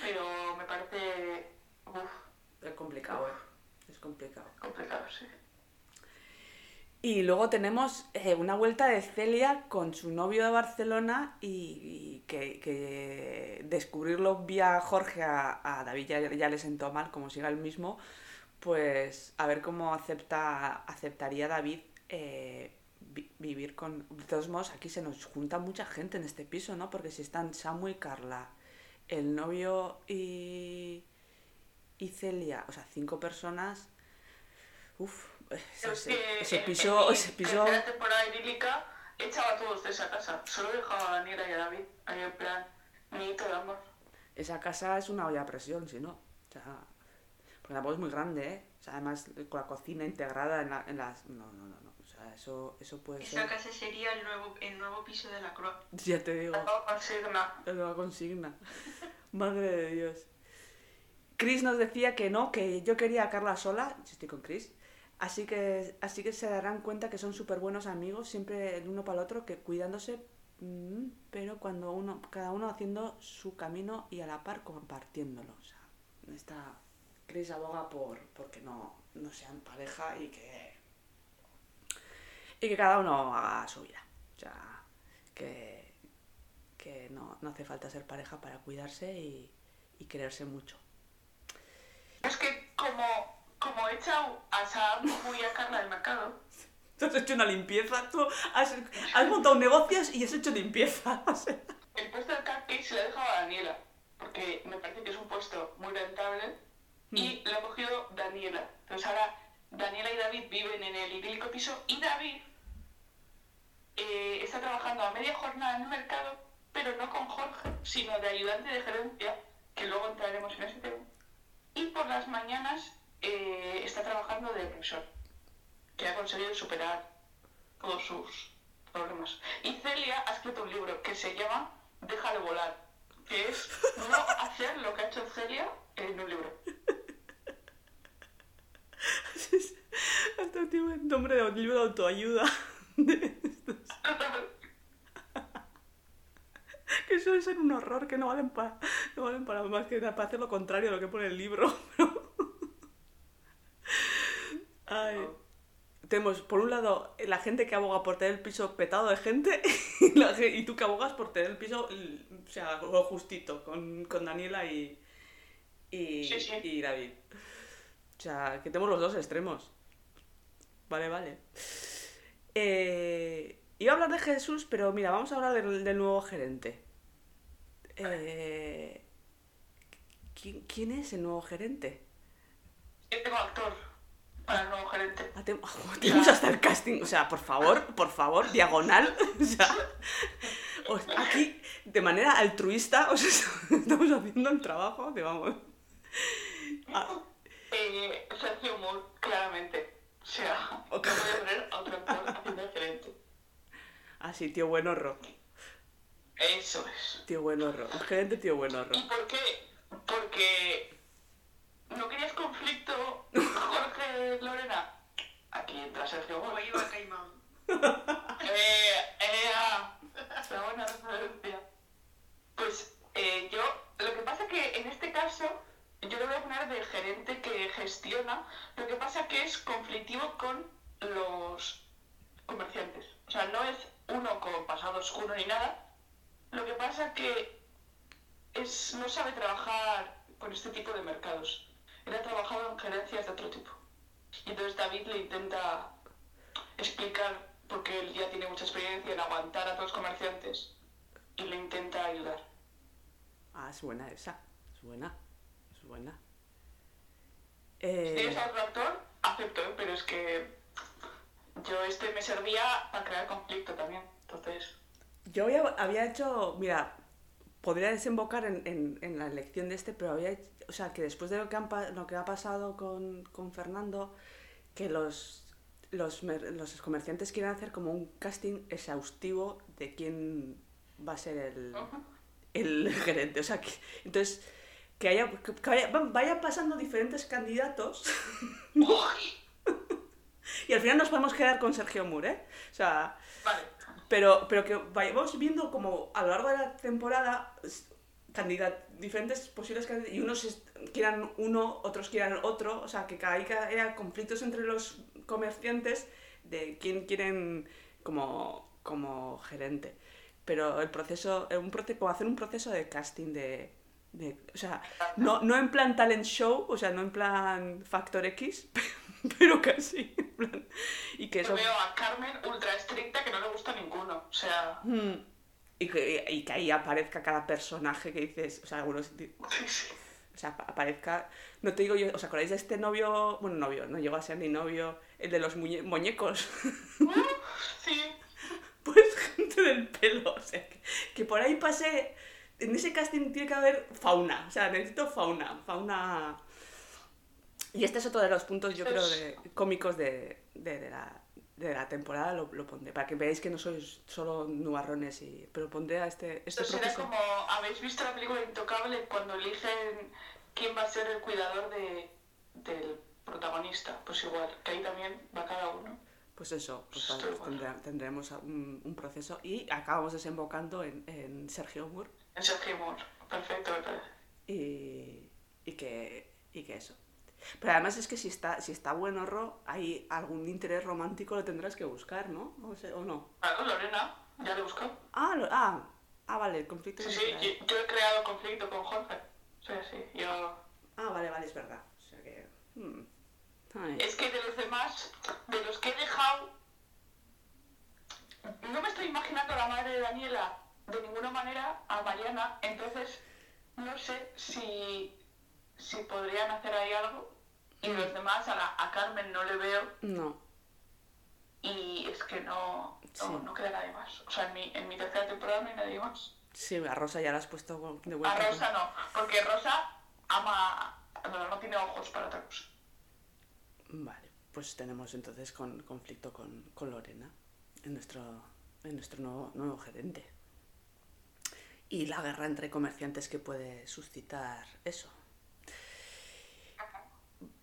Pero me parece uf, Es complicado, ¿eh? Es complicado. complicado, sí. Y luego tenemos eh, una vuelta de Celia con su novio de Barcelona y, y que, que descubrirlo vía Jorge a, a David ya, ya le sentó mal, como siga el mismo, pues a ver cómo acepta, aceptaría David eh, vi- vivir con... De todos modos, aquí se nos junta mucha gente en este piso, ¿no? Porque si están Samu y Carla, el novio y, y Celia, o sea, cinco personas... Uf, ese, Pero es ese- que ese en- piso, en mi ese piso... tercera temporada idílica echaba a todos de esa casa. Solo dejaba a Daniela y a David. Ahí en plan, niñito de amor. Esa casa es una olla a presión, si no. O sea, porque tampoco es muy grande, ¿eh? O sea, además con la cocina integrada en, la- en las... No, no, no, no. Sea, eso, eso puede Esa ser... casa sería el nuevo, el nuevo piso de la Croix. Ya te digo, consigna. la nueva consigna. [LAUGHS] Madre de Dios. Chris nos decía que no, que yo quería a Carla sola. Yo estoy con Chris. Así que, así que se darán cuenta que son súper buenos amigos, siempre el uno para el otro, que cuidándose, mm, pero cuando uno, cada uno haciendo su camino y a la par compartiéndolo. O sea, esta Chris aboga por porque no, no sean pareja y que y que cada uno haga su vida. O sea, que, que no, no hace falta ser pareja para cuidarse y, y quererse mucho. Es que como, como he echado a Sam y a Carla del mercado, [LAUGHS] Tú has hecho una limpieza, tú has, has montado negocios y has hecho limpieza. [LAUGHS] el puesto del cupcake se lo he dejado a Daniela. Porque me parece que es un puesto muy rentable. Y lo ha cogido Daniela. Entonces ahora Daniela y David viven en el idílico piso y David eh, está trabajando a media jornada en el mercado, pero no con Jorge, sino de ayudante de gerencia, que luego entraremos en ese tema. Y por las mañanas eh, está trabajando de profesor, que ha conseguido superar todos sus problemas. Y Celia ha escrito un libro que se llama Déjalo volar, que es no hacer lo que ha hecho Celia en un libro. [LAUGHS] Hasta tiene un nombre de libro de autoayuda. [LAUGHS] [LAUGHS] que suele ser un horror, que no valen para no valen para más que para hacer lo contrario a lo que pone el libro. Ay. Tenemos, por un lado, la gente que aboga por tener el piso petado de gente y, la y tú que abogas por tener el piso, o sea, lo justito, con, con Daniela y, y, Sí, sí. y David. O sea, que tenemos los dos extremos. Vale, vale. Eh, iba a hablar de Jesús, pero mira, vamos a hablar del, del nuevo gerente. Eh, ¿quién, quién es el nuevo gerente? Yo tengo actor para el nuevo gerente. Ah, te- Tenemos hasta el casting, o sea, por favor, por favor, diagonal. [LAUGHS] O sea, o sea, aquí, de manera altruista, o sea, [LAUGHS] estamos haciendo el trabajo de vamos. Ah, Eh, Sergio Moore, claramente. O sea, no [LAUGHS] Ok. voy a poner a otro actor haciendo el gerente. ah, sí, tío buenorro. Eso es. Tío buenorro. El gerente tío buenorro. ¿Y por qué? Porque no querías conflicto, Jorge Lorena. Aquí entra Sergio Como Moore. iba Caimán. [LAUGHS] Eh, eh, ah, la buena referencia. Pues eh, yo, lo que pasa que en este caso, yo lo voy a poner de gerente que gestiona, lo que pasa que es conflictivo con los comerciantes. O sea, no es uno con pasado oscuro ni nada. Lo que pasa que es, no sabe trabajar con este tipo de mercados. Él ha trabajado en gerencias de otro tipo. Y entonces David le intenta explicar, porque él ya tiene mucha experiencia en aguantar a todos los comerciantes, y le intenta ayudar. Ah, es buena esa. Es buena. Si Eh, actor, acepto, ¿eh? pero es que yo este me servía para crear conflicto también. Entonces, yo había, había hecho, mira, podría desembocar en, en- en la elección de este, pero había hecho- o sea, que después de lo que, han lo que ha pasado con, con Fernando, que los, los, los comerciantes quieren hacer como un casting exhaustivo de quién va a ser el, el [LAUGHS] gerente. O sea, que, entonces, que, haya, que vaya, vaya pasando diferentes candidatos [LAUGHS] y al final nos podemos quedar con Sergio Moore, ¿eh? O sea, Vale. pero, pero que vayamos viendo como a lo largo de la temporada candidat- diferentes posibles candidatos y unos quieran uno, otros quieran otro, o sea, que cada- haya conflictos entre los comerciantes de quién quieren como, como gerente. Pero el proceso, eh, un proceso, como hacer un proceso de casting de, de- o sea, no, no en plan talent show, o sea, no en plan Factor X, [LAUGHS] pero casi, en plan, y que eso veo a Carmen ultra estricta que no le gusta ninguno. O sea, Mm. Y que, y que ahí aparezca cada personaje que dices, o sea, algunos, o sea, apa- aparezca, no te digo yo, ¿os acordáis de este novio? Bueno, novio, no llegó a ser ni novio, el de los muñe- muñecos, [LAUGHS] Sí. pues gente del pelo, o sea, que, que por ahí pase, en ese casting tiene que haber fauna, o sea, necesito fauna, fauna... Y este es otro de los puntos, yo creo, de, cómicos de, de, de la, de la temporada, lo, lo pondré, para que veáis que no sois solo nubarrones, y, pero pondré a este, este Esto será como, ¿habéis visto la película Intocable cuando eligen quién va a ser el cuidador de, del protagonista? Pues igual, que ahí también va cada uno. Pues eso, pues tendrá- tendremos un, un proceso y acabamos desembocando en, en Sergio Moore En Sergio Moore. Perfecto, parece. y, y, que, y que eso. Pero además es que si está, si está buen horror, hay algún interés romántico lo tendrás que buscar, ¿no? O, sea, ¿o no? Claro, Lorena, ya lo he buscado. Ah, lo- ah, ah, vale, el conflicto Sí, sí, yo, yo he creado conflicto con Jorge. Sí, sí, yo... Ah, vale, vale, es verdad. O sea que... hmm. Es que de los demás, de los que he dejado, no me estoy imaginando a la madre de Daniela de ninguna manera, a Mariana, entonces no sé si, si podrían hacer ahí algo. Y los demás, a, la- a Carmen no le veo No. y es que no, no, Sí. no queda nadie más. O sea, en mi, en mi tercera temporada no hay nadie más. Sí, a Rosa ya la has puesto de A vuelta. Rosa no, porque Rosa ama, no, no tiene ojos para otra cosa. Vale, pues tenemos entonces con, conflicto con, con Lorena en nuestro, en nuestro nuevo, nuevo gerente. Y la guerra entre comerciantes que puede suscitar eso.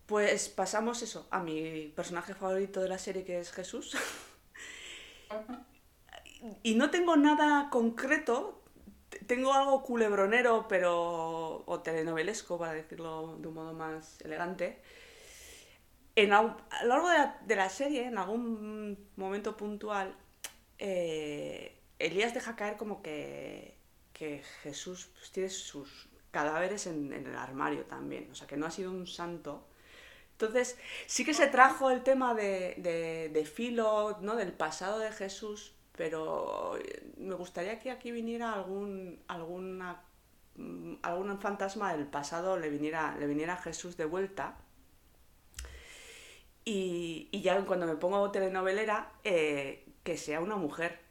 Pues pasamos eso a mi personaje favorito de la serie que es Jesús. y no tengo nada concreto, tengo algo culebronero, pero. o telenovelesco, para decirlo de un modo más elegante. En, a lo largo de la, de la serie, en algún momento puntual, eh, Elías deja caer como que, que Jesús pues, tiene sus cadáveres en, el armario también, o sea que no ha sido un santo. Entonces, sí que se trajo el tema de, de, Filo, ¿no? del pasado de Jesús, pero me gustaría que aquí viniera algún, alguna, algún fantasma del pasado, le viniera, le viniera Jesús de vuelta. Y, y ya cuando me pongo telenovelera, eh, que sea una mujer.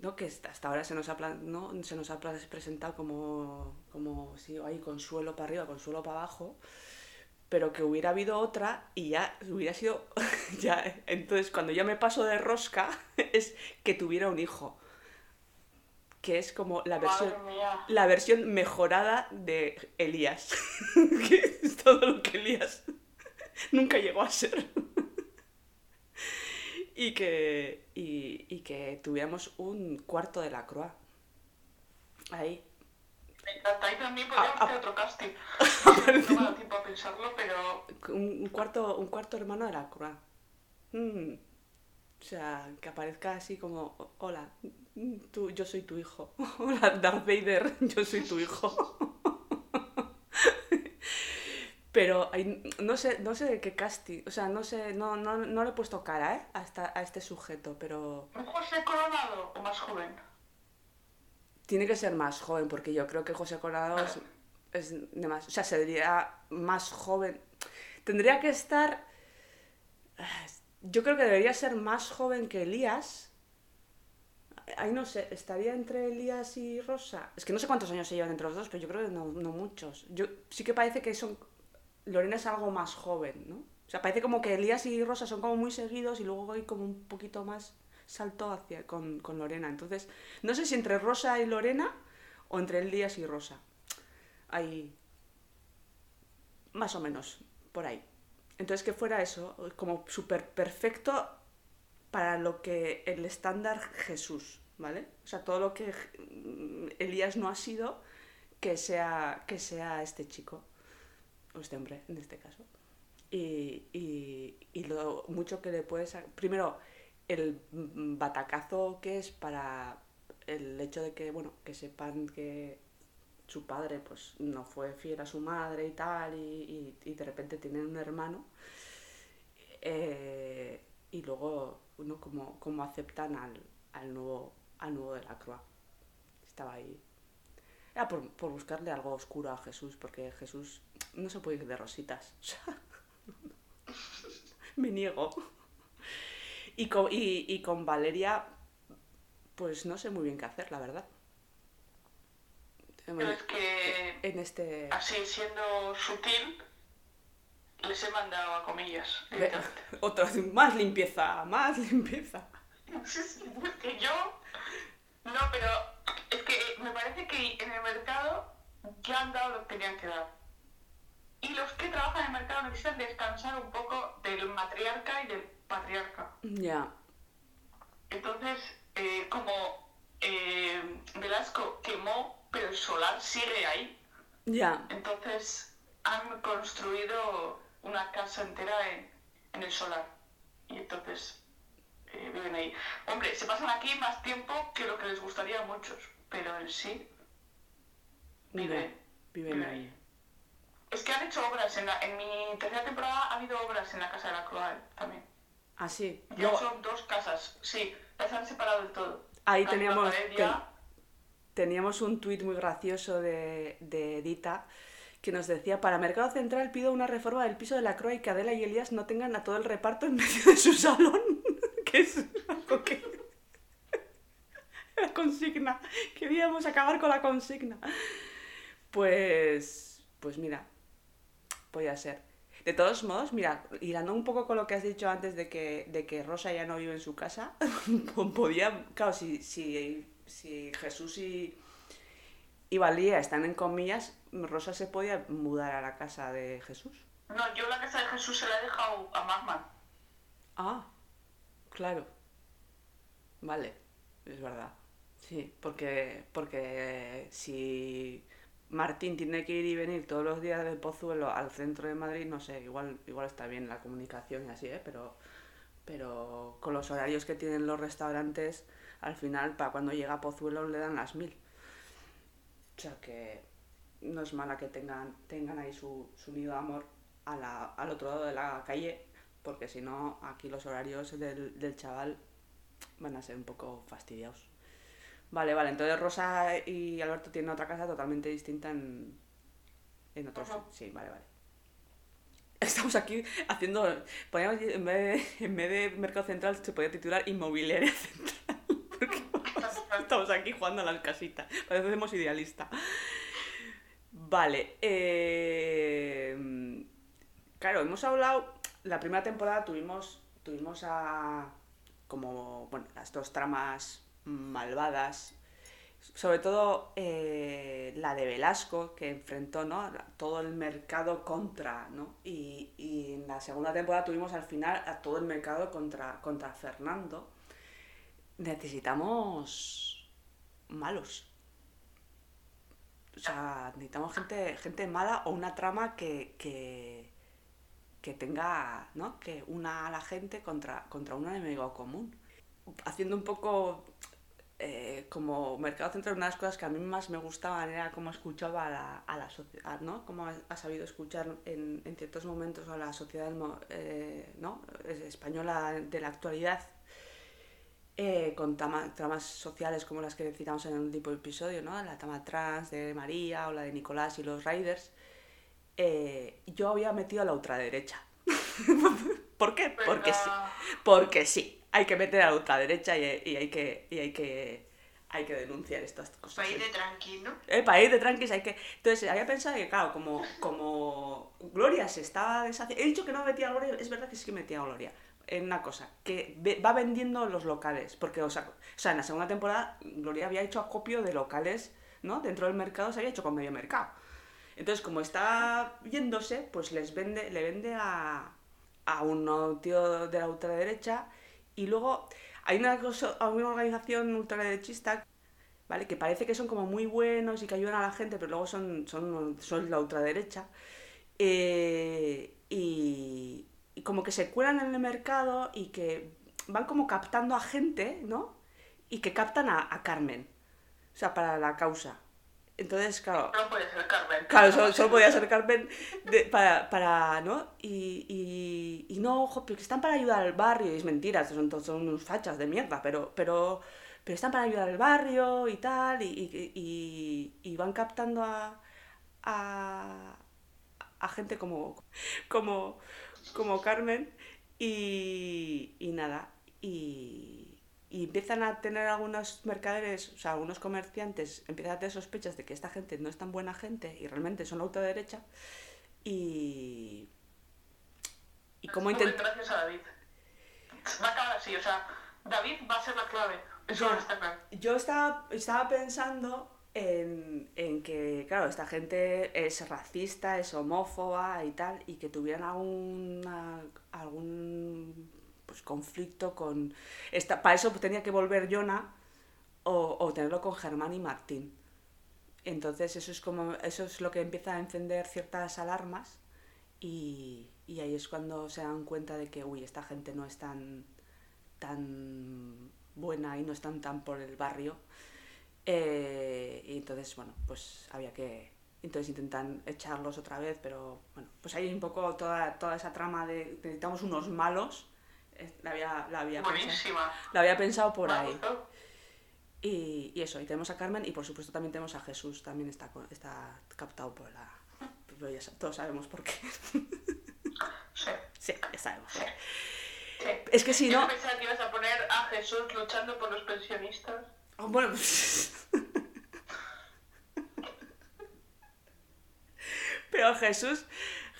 ¿No? Que hasta ahora se nos ha, ¿no? se nos ha presentado como, como sí, ahí, consuelo para arriba, consuelo para abajo, pero que hubiera habido otra y ya hubiera sido, [LAUGHS] ya, entonces cuando ya me paso de rosca [LAUGHS] es que tuviera un hijo, que es como la versión, la versión mejorada de Elías, [LAUGHS] que es todo lo que Elías nunca llegó a ser. Y que, y, y que tuviéramos un cuarto de la croix. Ahí. Me encanta. Ahí también podríamos Ah, ah. hacer otro casting. [LAUGHS] No me da tiempo a pensarlo, pero Un, un cuarto, un cuarto hermano de la croix. Mm. O sea, que aparezca así como, "O- hola, mm, tú, yo soy tu hijo. [LAUGHS] Hola, Darth Vader, [LAUGHS] yo soy tu hijo. Pero hay- no sé, no sé de qué casting, o sea, no sé, no, no, no le he puesto cara, ¿eh? A, esta- a este sujeto, pero ¿un José Coronado o más joven? tiene que ser más joven, porque yo creo que José Coronado es, es de más, o sea, sería más joven. Tendría que estar, yo creo que debería ser más joven que Elías. Ahí no sé, estaría entre Elías y Rosa. Es que no sé cuántos años se llevan entre los dos, pero yo creo que no, no muchos. Yo sí que parece que son Lorena es algo más joven, ¿no? O sea, parece como que Elías y Rosa son como muy seguidos y luego hay como un poquito más salto hacia con, con Lorena. Entonces, no sé si entre Rosa y Lorena o entre Elías y Rosa. Hay más o menos por ahí. Entonces, que fuera eso, como súper perfecto para lo que el estándar Jesús, ¿vale? O sea, todo lo que Elías no ha sido, que sea, que sea este chico, o este hombre en este caso. Y, y, y lo mucho que le puedes... Primero, el batacazo que es para el hecho de que, bueno, que sepan que su padre pues no fue fiel a su madre y tal, y, y- de repente tienen un hermano. Eh, y luego, ¿no? como, aceptan al, al, nuevo, al nuevo de la Croix. Estaba ahí. Era por, por buscarle algo oscuro a Jesús, porque Jesús no se puede ir de rositas. [LAUGHS] O sea, me niego. Y con, y, y con Valeria, pues no sé muy bien qué hacer, la verdad. Pero es que, En este... así siendo sutil, les he mandado a comillas. [LAUGHS] Otra vez, más limpieza, más limpieza. Sí, sí, es que yo. No, pero es que me parece que en el mercado ya han dado lo que tenían que dar. Y los que trabajan en el mercado necesitan descansar un poco del matriarca y del patriarca. Ya, Entonces, eh, como eh, Velasco quemó, pero el solar sigue ahí, ya. entonces han construido una casa entera en, en el solar. Y entonces eh, viven ahí. Hombre, se pasan aquí más tiempo que lo que les gustaría a muchos, pero en sí Vive, vive. viven ahí. Es que han hecho obras. En, la- en mi tercera temporada ha habido obras en la casa de la Croal también. Así. Ya Luego, son dos casas, sí, las han separado del todo. ahí La teníamos, ya- teníamos un tuit muy gracioso de, de Edita que nos decía, para Mercado Central pido una reforma del piso de la Croa y que Adela y Elías no tengan a todo el reparto en medio de su salón. [LAUGHS] que es algo que... [LAUGHS] la consigna. Queríamos acabar con la consigna. Pues... Pues mira, podía ser. De todos modos, mira, hilando un poco con lo que has dicho antes de que, de que Rosa ya no vive en su casa, [LAUGHS] podía, claro, si, si, si Jesús y, y Valía están en comillas, Rosa se podía mudar a la casa de Jesús. No, yo la casa de Jesús se la he dejado a Magma. Ah, claro. Vale, es verdad. Sí, porque, porque si Martín tiene que ir y venir todos los días de Pozuelo al centro de Madrid, no sé, igual, igual está bien la comunicación y así, ¿eh? Pero, pero con los horarios que tienen los restaurantes, al final, para cuando llega a Pozuelo le dan las mil. O sea que no es mala que tengan, tengan ahí su, su nido de amor a la- al otro lado de la calle, porque si no, aquí los horarios del, del chaval van a ser un poco fastidiados. Vale, vale, entonces Rosa y Alberto tienen otra casa totalmente distinta en, en otros... Ajá. Sí, vale, vale. [LAUGHS] Estamos aquí haciendo... Podríamos, en, vez de, en vez de Mercado Central se podría titular Inmobiliaria Central. [LAUGHS] Porque [LAUGHS] estamos aquí jugando a las casitas. Parecemos idealista. Vale. eh, claro, hemos hablado... La primera temporada tuvimos, tuvimos a... Como, bueno, las dos tramas malvadas sobre todo eh, la de Velasco, que enfrentó ¿no? todo el mercado contra, ¿no? Y, y en la segunda temporada tuvimos al final a todo el mercado contra, contra Fernando. Necesitamos malos. O sea, necesitamos gente, gente mala o una trama que, que, que tenga, ¿no? Que una a la gente contra, contra un enemigo común. Haciendo un poco eh, como Mercado Central, una de las cosas que a mí más me gustaban era cómo escuchaba a la, a la sociedad, ¿no? Cómo ha, ha sabido escuchar en, en ciertos momentos a la sociedad eh, ¿no? Es- española de la actualidad, eh, con tama- tramas sociales como las que citamos en el último episodio, ¿no? La trama trans de María o la de Nicolás y los Riders. eh, yo había metido a la ultraderecha. [LAUGHS] ¿Por qué? Porque sí. Porque sí, hay que meter a la ultraderecha y, y hay que y hay que hay que denunciar estas cosas. País de tranquilo. Eh, para ir de tranquis hay que... Entonces, había pensado que, claro, como, como Gloria se estaba deshaciendo... He dicho que no metía a Gloria, es verdad que sí que metía a Gloria. En una cosa, que va vendiendo los locales. Porque, o sea, o sea, en la segunda temporada, Gloria había hecho acopio de locales, ¿no? Dentro del mercado se había hecho con medio mercado. Entonces, como está yéndose, pues les vende, le vende a, a un tío de la ultraderecha y luego hay una, organización ultraderechista ¿vale? Que parece que son como muy buenos y que ayudan a la gente, pero luego son, son, son la ultraderecha. Eh, y, y como que se cuelan en el mercado y que van como captando a gente, ¿no? Y que captan a, a Carmen. O sea, para la causa. Entonces, claro, No puede ser Carmen. Claro, solo, solo podía ser Carmen de- para, para, ¿no? Y, y, y no, ojo, porque están para ayudar al barrio, y es mentira, son, son unos fachas de mierda, pero, pero, pero están para ayudar al barrio y tal, y, y, y- y van captando a, a, a gente como, como, como Carmen, y, y nada, y, y empiezan a tener algunos mercaderes, o sea, algunos comerciantes, empiezan a tener sospechas de que esta gente no es tan buena gente y realmente son la ultraderecha. Y. Y cómo intentan. Gracias a David. Va a acabar así, o sea, David va a ser la clave. Eso Ya. no está claro. Yo estaba, estaba pensando en, en que, claro, esta gente es racista, es homófoba y tal, y que tuvieran alguna, algún pues, conflicto con... Esta, para eso tenía que volver Jonah o, o tenerlo con Germán y Martín. Entonces eso es como eso es lo que empieza a encender ciertas alarmas y, y ahí es cuando se dan cuenta de que uy esta gente no es tan tan buena y no están tan por el barrio Eh, y entonces bueno pues había que entonces intentan echarlos otra vez pero bueno pues hay un poco toda, toda esa trama de necesitamos unos malos la había, la había pensado, la había pensado por ahí y, y eso, y tenemos a Carmen y por supuesto también tenemos a Jesús, también está, está captado por la... Pero ya todos sabemos por qué. Sí. sí, ya sabemos. Sí. Sí. Es que si Yo no... pensaba que ibas a poner a Jesús luchando por los pensionistas. Oh, Bueno... [LAUGHS] Pero Jesús,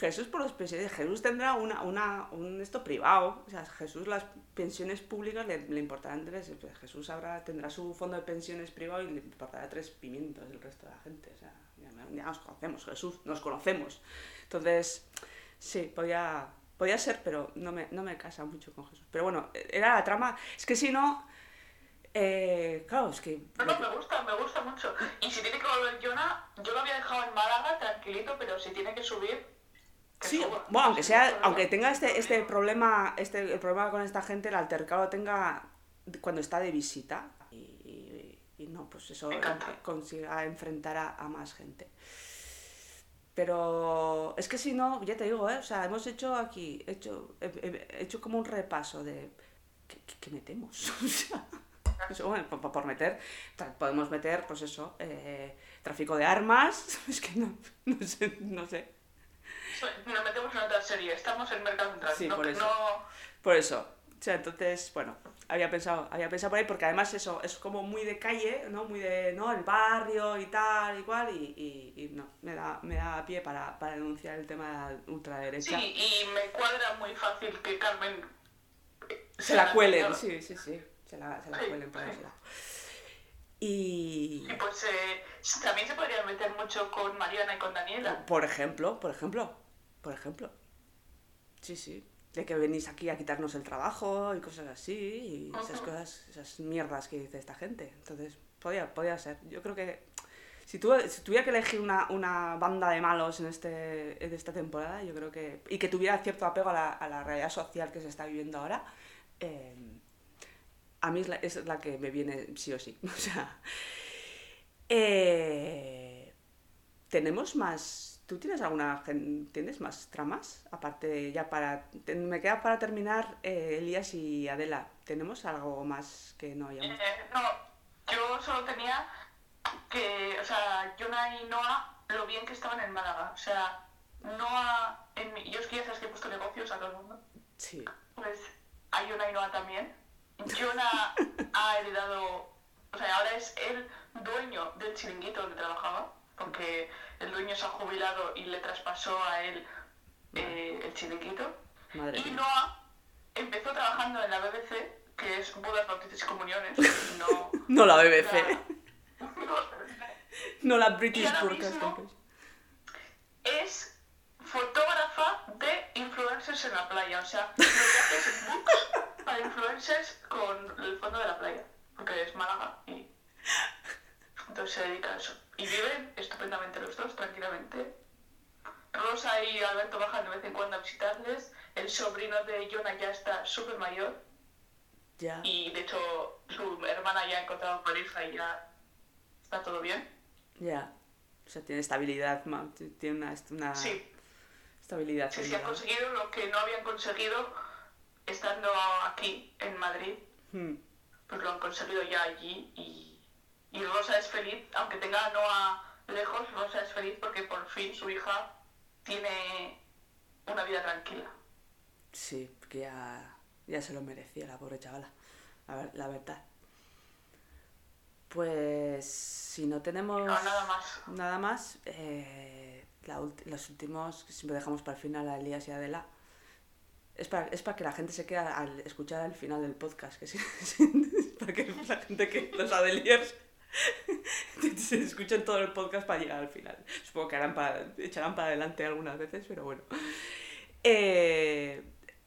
Jesús por los pensiones, Jesús tendrá una, una, un esto privado, o sea, Jesús las pensiones públicas le, le importarán tres, Jesús habrá, tendrá su fondo de pensiones privado y le importará tres pimientos el resto de la gente, o sea, ya, ya nos conocemos, Jesús, nos conocemos. Entonces, Sí, podía, podía ser, pero no me, no me casa mucho con Jesús. Pero bueno, era la trama. Es que si no. Eh, claro, es que. No, no, me gusta, me gusta mucho. Y si tiene que volver Jonah, yo lo había dejado en Málaga tranquilito, pero si tiene que subir. Sí, bueno, aunque sea, aunque tenga este, este problema, este, el problema con esta gente, el altercado tenga cuando está de visita y, y- y no, pues eso consiga enfrentar a, a más gente. Pero es que si no, ya te digo, ¿eh? o sea, hemos hecho aquí, hecho, he, he- he hecho como un repaso de qué, qué- qué metemos. [LAUGHS] O sea, eso, bueno, por, por meter, podemos meter, pues eso, eh, tráfico de armas, [LAUGHS] es que no, no sé, no sé. Nos metemos en otra serie, estamos en Mercado Central. Sí, no, por eso. no- Por eso. O sea, entonces, bueno, había pensado, había pensado por ahí, porque además eso es como muy de calle, ¿no? Muy de, ¿no? El barrio y tal, igual, y, y, y no, me da, me da pie para, para denunciar el tema de la ultraderecha. Sí, y me cuadra muy fácil que Carmen. Se la cuelen, sí, sí, sí. Se la, se la Sí, cuelen por sí. ese lado. Y, Y pues eh, también se podría meter mucho con Mariana y con Daniela. por ejemplo, por ejemplo, por ejemplo. Sí, sí. De que venís aquí a quitarnos el trabajo y cosas así, y esas cosas, esas mierdas que dice esta gente. Entonces, podía, podía ser. Yo creo que si, tuve- si tuviera que elegir una, una banda de malos en, este, en esta temporada, yo creo que. y que tuviera cierto apego a la, a la realidad social que se está viviendo ahora, eh, a mí es la, es la que me viene sí o sí. [LAUGHS] O sea. eh, tenemos más. ¿Tú tienes alguna. ¿Tienes más tramas? Aparte, ya para. te- me queda para terminar eh, Elías y Adela. ¿Tenemos algo más que no hayamos? Eh, no, yo solo tenía que, o sea, Jonah y Noah, lo bien que estaban en Málaga. O sea, Noah, en mi- yo es que ya sabes que he puesto negocios a todo el mundo. Sí. Pues a Jonah y Noah también. Jonah ha heredado, o sea, ahora es el dueño del chiringuito donde trabajaba, porque el dueño se ha jubilado y le traspasó a él eh, el chiringuito. Madre Y. Noah empezó trabajando en la BBC, que es bodas, bautizos y comuniones, no [LAUGHS] No la BBC. [LAUGHS] la- No la British Company. es fotógrafa de influencers en la playa. O sea, [LAUGHS] lo que hace es books para influencers con el fondo de la playa. Porque es Málaga y entonces se dedica a eso. Y viven estupendamente los dos, tranquilamente. Rosa y Alberto bajan de vez en cuando a visitarles. El sobrino de Jonah ya está súper mayor. Ya. Y de hecho su hermana ya ha encontrado pareja y ya está todo bien. Ya. O sea, tiene estabilidad. ma- Tiene una, una Sí, estabilidad. Sí, sí, señora. han conseguido lo que no habían conseguido estando aquí en Madrid, Hmm. pues lo han conseguido ya allí y, y Rosa es feliz, aunque tenga a Noah lejos, Rosa es feliz porque por fin su hija tiene una vida tranquila. Sí, porque ya, ya se lo merecía la pobre chavala. A ver, la verdad. Pues si no tenemos No, nada más. nada más, eh, la los últimos que siempre dejamos para el final a Elías y Adela. Es para, es para que la gente se quede al escuchar al final del podcast. Que sí- [LAUGHS] es para que la gente que los Adeliers [LAUGHS] se escuchen todo el podcast para llegar al final. Supongo que harán para, echarán para adelante algunas veces, pero bueno. Eh,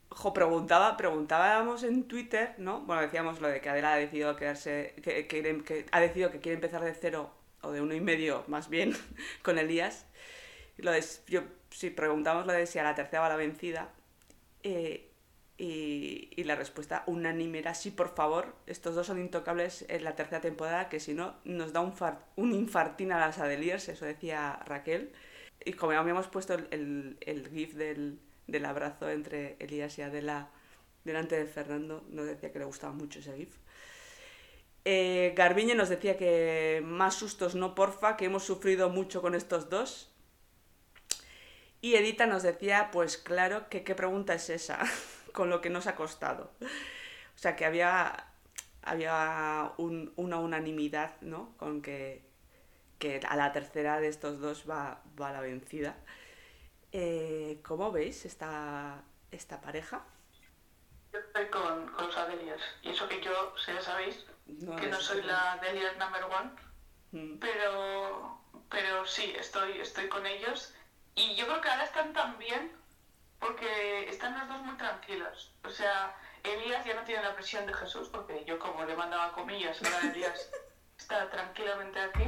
jo, preguntaba, preguntábamos en Twitter, ¿no? Bueno, decíamos lo de que Adela ha decidido quedarse, que, que- ha decidido que quiere empezar de cero, o de uno y medio más bien, [LAUGHS] con Elías. Lo yo, sí, preguntamos lo de si a la tercera va la vencida. eh, y, y la respuesta unánime era sí, por favor, estos dos son intocables en la tercera temporada, que si no nos da un, far- un infartín a las Adeliers, eso decía Raquel. Y como habíamos puesto el, el, el gif del, del abrazo entre Elías y Adela delante de Fernando, nos decía que le gustaba mucho ese gif. Eh, Garbiñe nos decía que más sustos no porfa, que hemos sufrido mucho con estos dos. Y Edita nos decía, pues claro, que qué pregunta es esa, [LAUGHS] con lo que nos ha costado. O sea, que había, había un- una unanimidad, ¿no? Con que, que a la tercera de estos dos va, va la vencida. Eh, ¿Cómo veis esta, esta pareja? Yo estoy con, con los Adeliers. Y eso que yo, si ya sabéis, No que no soy la Adelier number one. Mm, pero pero sí estoy estoy con ellos y yo creo que ahora están tan bien porque están los dos muy tranquilos. O sea, Elías ya no tiene la presión de Jesús, porque yo como le mandaba comillas, ahora Elías [LAUGHS] está tranquilamente aquí.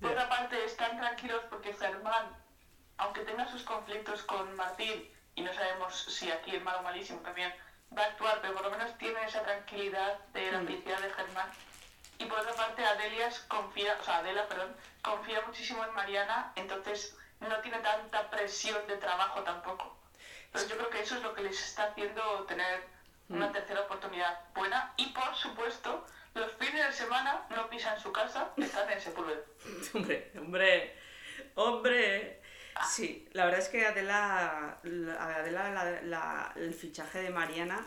Por otra parte, están tranquilos porque Germán, aunque tenga sus conflictos con Martín, y no sabemos si aquí el malo malísimo también va a actuar, pero por lo menos tiene esa tranquilidad de la felicidad de Germán. Y por otra parte, Adelias confía, o sea, Adela, perdón, confía muchísimo en Mariana, entonces no tiene tanta presión de trabajo tampoco. Entonces yo creo que eso es lo que les está haciendo tener una tercera oportunidad buena y por supuesto los fines de semana no pisan su casa, están en Sepúlveda. [LAUGHS] Hombre, hombre, hombre. Sí, la verdad es que Adela, la- Adela la- la- el fichaje de Mariana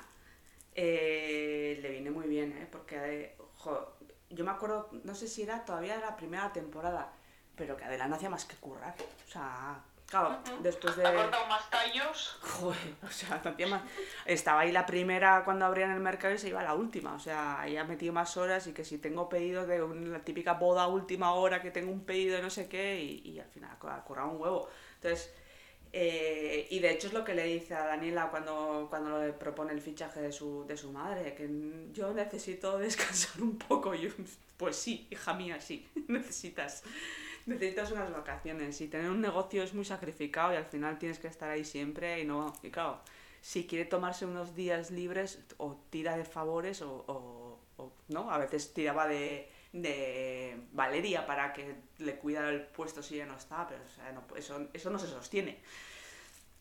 eh, le viene muy bien, ¿eh? Porque, eh, jo, yo me acuerdo, no sé si era todavía la primera temporada, pero que Adela no hacía más que currar. O sea, claro, después de... Ha cortado más tallos. Joder, [LAUGHS] o sea, hacía más. Estaba ahí la primera cuando abrían el mercado y se iba a la última. O sea, ahí ha metido más horas y que si tengo pedido de un- la típica boda última hora, que tengo un pedido de no sé qué, y, y al final ha currado un huevo. Entonces, eh, y de hecho es lo que le dice a Daniela cuando, cuando le propone el fichaje de su, de su madre, que yo necesito descansar un poco. Y yo, pues sí, hija mía, sí, [LAUGHS] necesitas. Necesitas unas vacaciones y tener un negocio es muy sacrificado y al final tienes que estar ahí siempre y no... Y claro, si quiere tomarse unos días libres o tira de favores o, o- no, a veces tiraba de, de Valeria para que le cuidara el puesto si ya no está, pero o sea, no- eso, eso no se sostiene.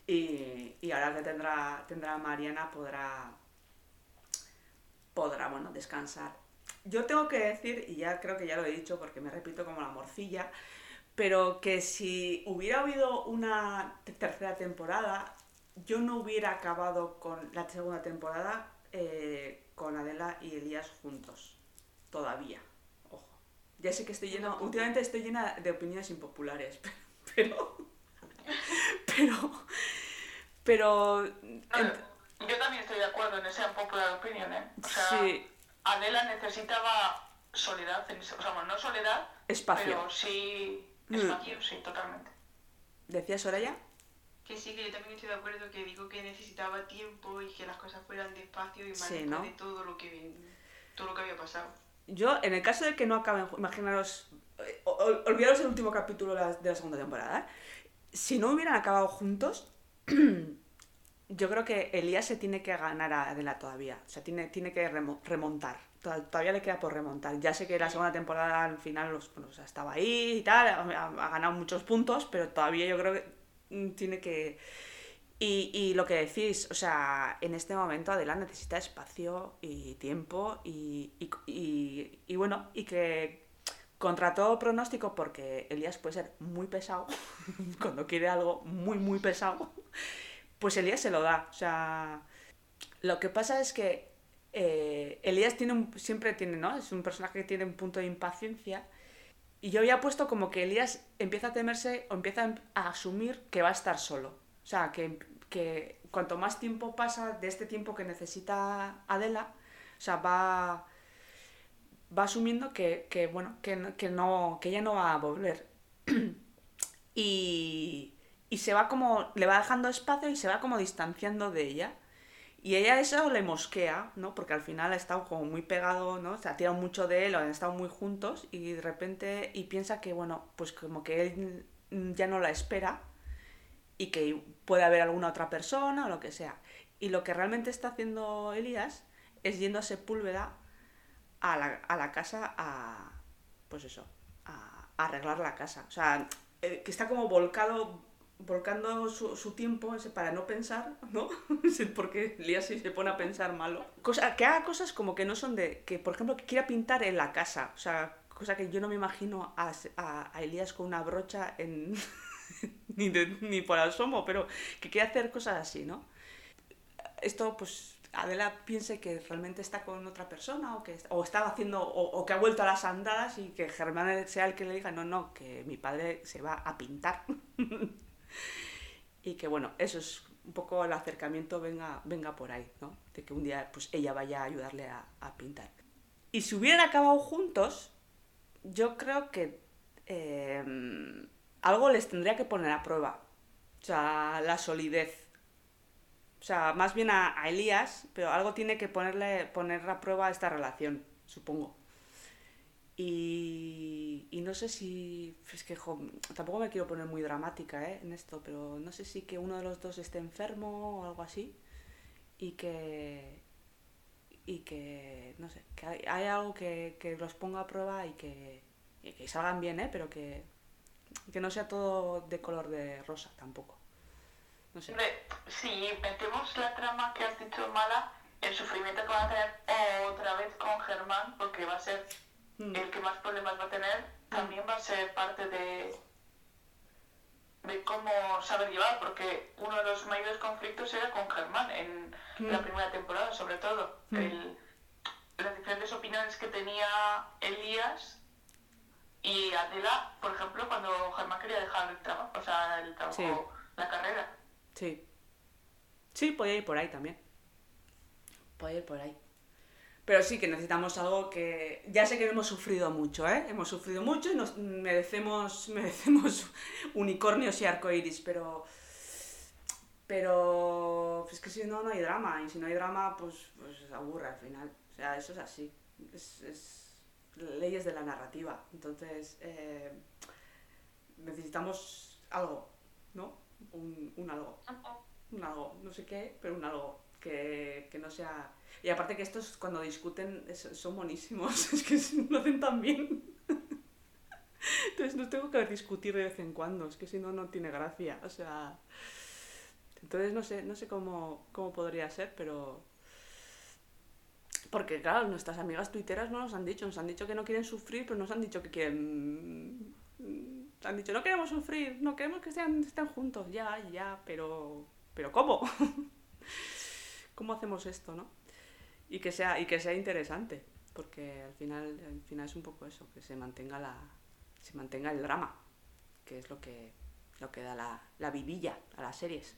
Y, y ahora que tendrá, tendrá Mariana podrá, podrá, bueno, descansar. Yo tengo que decir, y ya creo que ya lo he dicho porque me repito como la morcilla, pero que si hubiera habido una te- tercera temporada, yo no hubiera acabado con la segunda temporada eh, con Adela y Elías juntos. Todavía. Ojo. Ya sé que estoy llena, últimamente estoy llena de opiniones impopulares, [LAUGHS] pero... Pero... Pero... ent- Yo también estoy de acuerdo en esa popular opinion, ¿eh? O sea, Sí. Adela necesitaba soledad, o sea, bueno, no soledad, Espacio. pero sí Mm. espacio, sí, totalmente. ¿Decía Soraya? Que sí, que yo también estoy de acuerdo que digo que necesitaba tiempo y que las cosas fueran despacio y más Sí, de todo lo que todo lo que había pasado. Yo, en el caso de que no acaben, imaginaros, eh, o- o- olvidaros el último capítulo de la, segunda temporada, ¿eh? si no hubieran acabado juntos, [CLEARS THROAT] yo creo que Elías se tiene que ganar a Adela todavía, o sea, tiene, tiene que remo- remontar, todavía le queda por remontar. Ya sé que la segunda temporada al final los, bueno, o sea, estaba ahí y tal, ha, ha ganado muchos puntos, pero todavía yo creo que mm, tiene que... Y, y lo que decís, o sea, en este momento Adela necesita espacio y tiempo y, y, y- y bueno, y que contra todo pronóstico, porque Elías puede ser muy pesado, [LAUGHS] cuando quiere algo muy, muy pesado, pues Elías se lo da. O sea, lo que pasa es que eh, Elías tiene un- siempre tiene, ¿no? Es un personaje que tiene un punto de impaciencia. Y yo había puesto como que Elías empieza a temerse o empieza a asumir que va a estar solo. O sea, que, que cuanto más tiempo pasa de este tiempo que necesita Adela, o sea, va, va asumiendo que, que, bueno, que, que, no, que ella no va a volver. [CLEARS THROAT] y, y se va como, le va dejando espacio y se va como distanciando de ella. Y ella eso le mosquea, ¿no? Porque al final ha estado como muy pegado, ¿no? Se ha tirado mucho de él, han estado muy juntos y de repente, y piensa que, bueno, pues como que él ya no la espera y que puede haber alguna otra persona o lo que sea. Y lo que realmente está haciendo Elías es yendo a Sepúlveda a la, a la casa a, pues eso, a, a arreglar la casa. O sea, eh, que está como volcado, volcando su, su tiempo para no pensar, ¿no? [LAUGHS] Porque Elías sí se pone a pensar malo. Cosa, que haga cosas como que no son de, que por ejemplo, que quiera pintar en la casa. O sea, cosa que yo no me imagino a, a, a Elías con una brocha en... [LAUGHS] ni, de- ni por asomo, pero que quiere hacer cosas así, ¿no? Esto, pues, Adela piense que realmente está con otra persona o que o estaba haciendo o, o que ha vuelto a las andadas y que Germán sea el que le diga no no que mi padre se va a pintar [LAUGHS] y que bueno eso es un poco el acercamiento venga venga por ahí no de que un día pues ella vaya a ayudarle a, a pintar. Y si hubieran acabado juntos yo creo que eh, algo les tendría que poner a prueba. O sea la solidez. Sea, más bien a, a Elías, pero algo tiene que ponerle, poner a prueba esta relación, supongo. Y, y no sé si. Es que tampoco me quiero poner muy dramática ¿eh? en esto, pero no sé si que uno de los dos esté enfermo o algo así. Y que. Y que. No sé, que hay, algo que, que los ponga a prueba y que, y que salgan bien, ¿eh? Pero que, que no sea todo de color de rosa tampoco. No sé. Si metemos la trama que has dicho mala, el sufrimiento que van a tener otra vez con Germán, porque va a ser Mm. el que más problemas va a tener, también va a ser parte de, de cómo saber llevar, porque uno de los mayores conflictos era con Germán en Mm. la primera temporada, sobre todo. Mm. El- las diferentes opiniones que tenía Elías y Adela, por ejemplo, cuando Germán quería dejar el trabajo, o sea, el trabajo, Sí. la carrera. Sí. Sí, podía ir por ahí también. Podía ir por ahí. Pero sí que necesitamos algo que... Ya sé que hemos sufrido mucho, ¿eh? Hemos sufrido mucho y nos merecemos, [LAUGHS] merecemos unicornios y arcoiris, pero... Pero... Es que si no, no hay drama. Y si no hay drama, pues, pues aburre al final. O sea, eso es así. Es, es leyes de la narrativa. Entonces, eh, necesitamos algo, ¿no? Un, un algo un algo, no sé qué, pero un algo que, que no sea... Y aparte que estos cuando discuten son buenísimos, [LAUGHS] es que lo hacen tan bien. Entonces no tengo que discutir de vez en cuando, es que si no, no tiene gracia. O sea... Entonces no sé, no sé cómo, cómo podría ser, pero... Porque claro, nuestras amigas tuiteras no nos han dicho, nos han dicho que no quieren sufrir, pero nos han dicho que quieren... mm, Han dicho, no queremos sufrir, no queremos que estén, estén juntos, ya, ya, pero... ¿Pero cómo? [LAUGHS] ¿Cómo hacemos esto, no? Y que sea, y que sea interesante, porque al final, al final es un poco eso, que se mantenga la, se mantenga el drama, que es lo que, lo que da la, la vidilla a las series.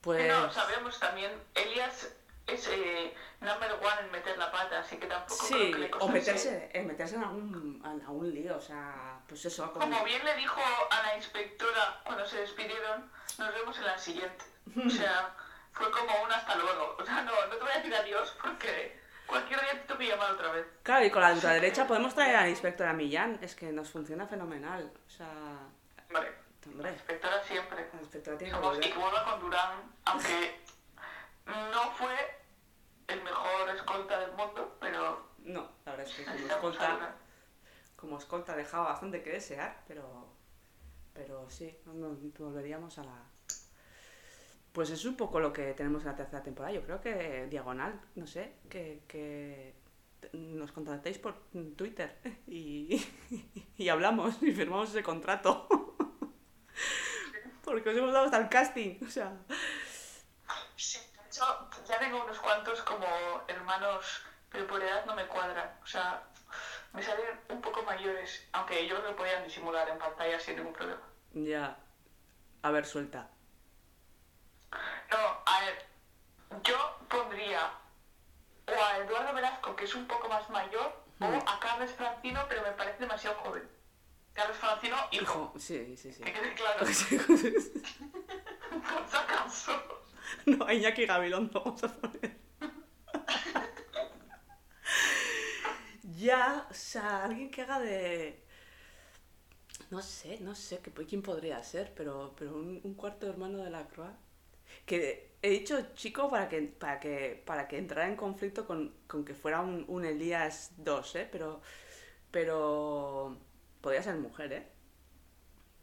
Pues No, sabemos también, Elías es eh, number one en meter la pata, así que tampoco sí, creo que le o meterse, en meterse en algún, en algún lío, o sea, pues eso, como- Como bien le dijo a la inspectora cuando se despidieron, nos vemos en la siguiente. O sea, [LAUGHS] fue como un hasta luego. O sea, no, no te voy a decir adiós porque cualquier día te tengo que llamar otra vez. Claro, y con la ultraderecha podemos traer a la inspectora Millán, es que nos funciona fenomenal, o sea, Vale, la inspectora siempre. la inspectora tiene volver. que vuelva con Durán, aunque no fue el mejor escolta del mundo, pero No, la verdad es que como escolta, como escolta dejaba bastante que desear, pero, pero sí, volveríamos a la... Pues es un poco lo que tenemos en la tercera temporada. Yo creo que Diagonal, no sé, que, que nos contactéis por Twitter [LAUGHS] y, y hablamos y firmamos ese contrato. [LAUGHS] Porque os hemos dado hasta el casting, o sea... Sí, de hecho, ya tengo unos cuantos como hermanos, pero por edad no me cuadran. O sea, me salen un poco mayores, aunque ellos lo podían disimular en pantalla sin ningún problema. Ya. A ver, suelta. No, a ver, yo pondría o a Eduardo Velasco, que es un poco más mayor, o a Carlos Francino, pero me parece demasiado joven. Carlos Francino, hijo. Hijo, sí, sí, sí. Que quede claro, [LAUGHS] por si acaso. No, a Iñaki Gabilondo vamos a poner. ya, o sea, alguien que haga de... No sé, no sé quién podría ser, pero, pero un, un cuarto hermano de la Croix. Que he dicho chico para que, para que, para que entrara en conflicto con, con que fuera un, un Elías 2, ¿eh? Pero, pero podría ser mujer, ¿eh?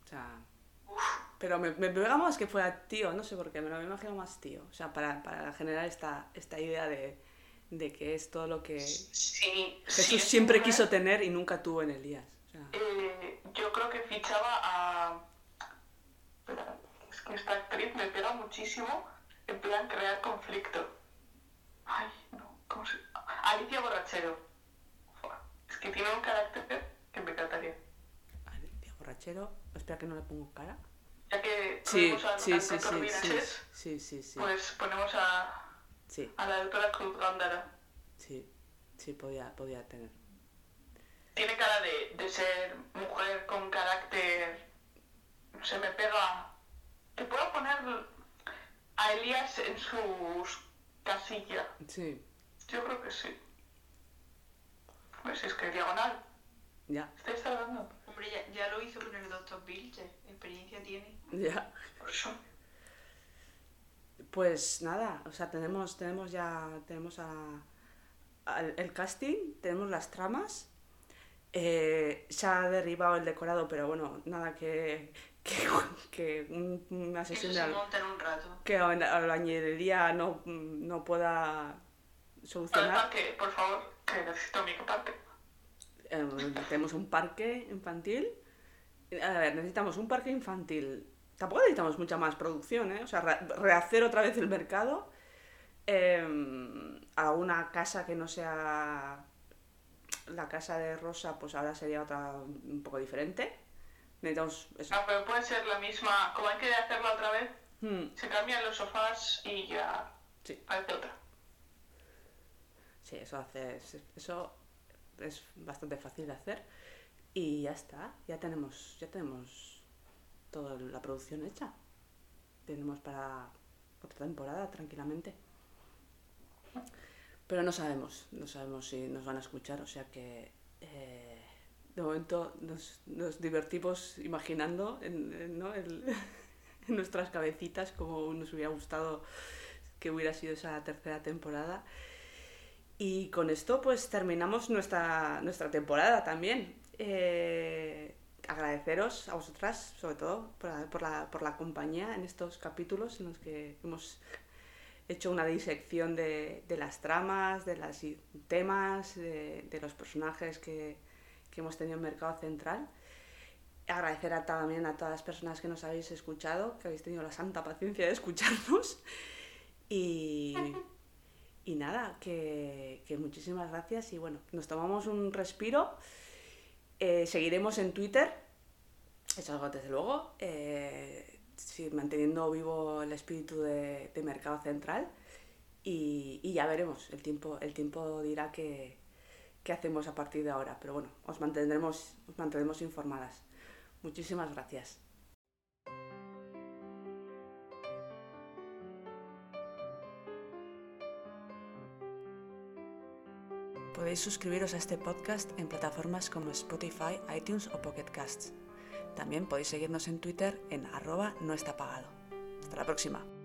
O sea, pero me, me pega más que fuera tío, no sé por qué, me lo imagino más tío. O sea, para, para generar esta, esta idea de, de que es todo lo que Sí, Jesús sí, siempre mujer. quiso tener y nunca tuvo en Elías. O sea, Eh, yo creo que fichaba a. Esta actriz me pega muchísimo en plan crear conflicto. Ay, no, ¿cómo se.? Alicia Borrachero. Es que tiene un carácter que me encantaría. Alicia Borrachero, espera que no le pongo cara. Ya que Sí, ponemos a, sí, sí, sí, sí, sí, pues ponemos a, sí, a la doctora Cruz Gándara. sí, sí, podía, podía tener. Tiene cara de, de ser mujer con carácter. Se me pega. Te puedo poner a Elías en su casilla. Sí, Yo creo que sí. Pues es que diagonal. ya, ¿Estáis hablando? Hombre, ya, ya lo hizo con el Dr. Pilcher. Experiencia tiene. ya. Por eso. Pues nada, o sea, tenemos, tenemos ya, tenemos a, al- el casting, tenemos las tramas, eh, se ha derribado el decorado, pero bueno, nada que, que, [LAUGHS] que un- Eso sesión de se monta en un rato. que a la albañilería no, no pueda solucionar. parque, por favor, que necesito mi parque. Eh, tenemos un parque infantil. A ver, necesitamos un parque infantil. Tampoco necesitamos mucha más producción, ¿eh? O sea, re- rehacer otra vez el mercado. eh, a una casa que no sea la casa de Rosa, pues ahora sería otra un poco diferente. Necesitamos eso. Ah, pero puede ser la misma. Como hay que hacerla otra vez, Hmm, se cambian los sofás y ya sí, hace otra. sí, eso hace. Eso es bastante fácil de hacer. Y ya está. Ya tenemos. Ya tenemos toda la producción hecha. Tenemos para otra temporada tranquilamente. Pero no sabemos, no sabemos si nos van a escuchar, o sea que eh, de momento nos, divertimos imaginando [LAUGHS] en, nuestras cabecitas como nos hubiera gustado que hubiera sido esa tercera temporada. Y con esto pues terminamos nuestra, nuestra temporada también. Eh, agradeceros a vosotras, sobre todo, por la, por, la, por la compañía en estos capítulos en los que hemos hecho una disección de, las tramas, de los temas, de los personajes que, que hemos tenido en Mercado Central. Agradecer a, también a todas las personas que nos habéis escuchado, que habéis tenido la santa paciencia de escucharnos. Y, y nada, que, que muchísimas gracias y bueno, nos tomamos un respiro. Eh, seguiremos en Twitter, eso algo desde luego, eh, manteniendo vivo el espíritu de, de Mercado Central y, y ya veremos, el tiempo, el tiempo dirá qué qué hacemos a partir de ahora, pero bueno, os mantendremos, os mantendremos informadas. Muchísimas gracias. Podéis suscribiros a este podcast en plataformas como Spotify, iTunes o Pocket Casts. También podéis seguirnos en Twitter en arroba no está. Hasta la próxima.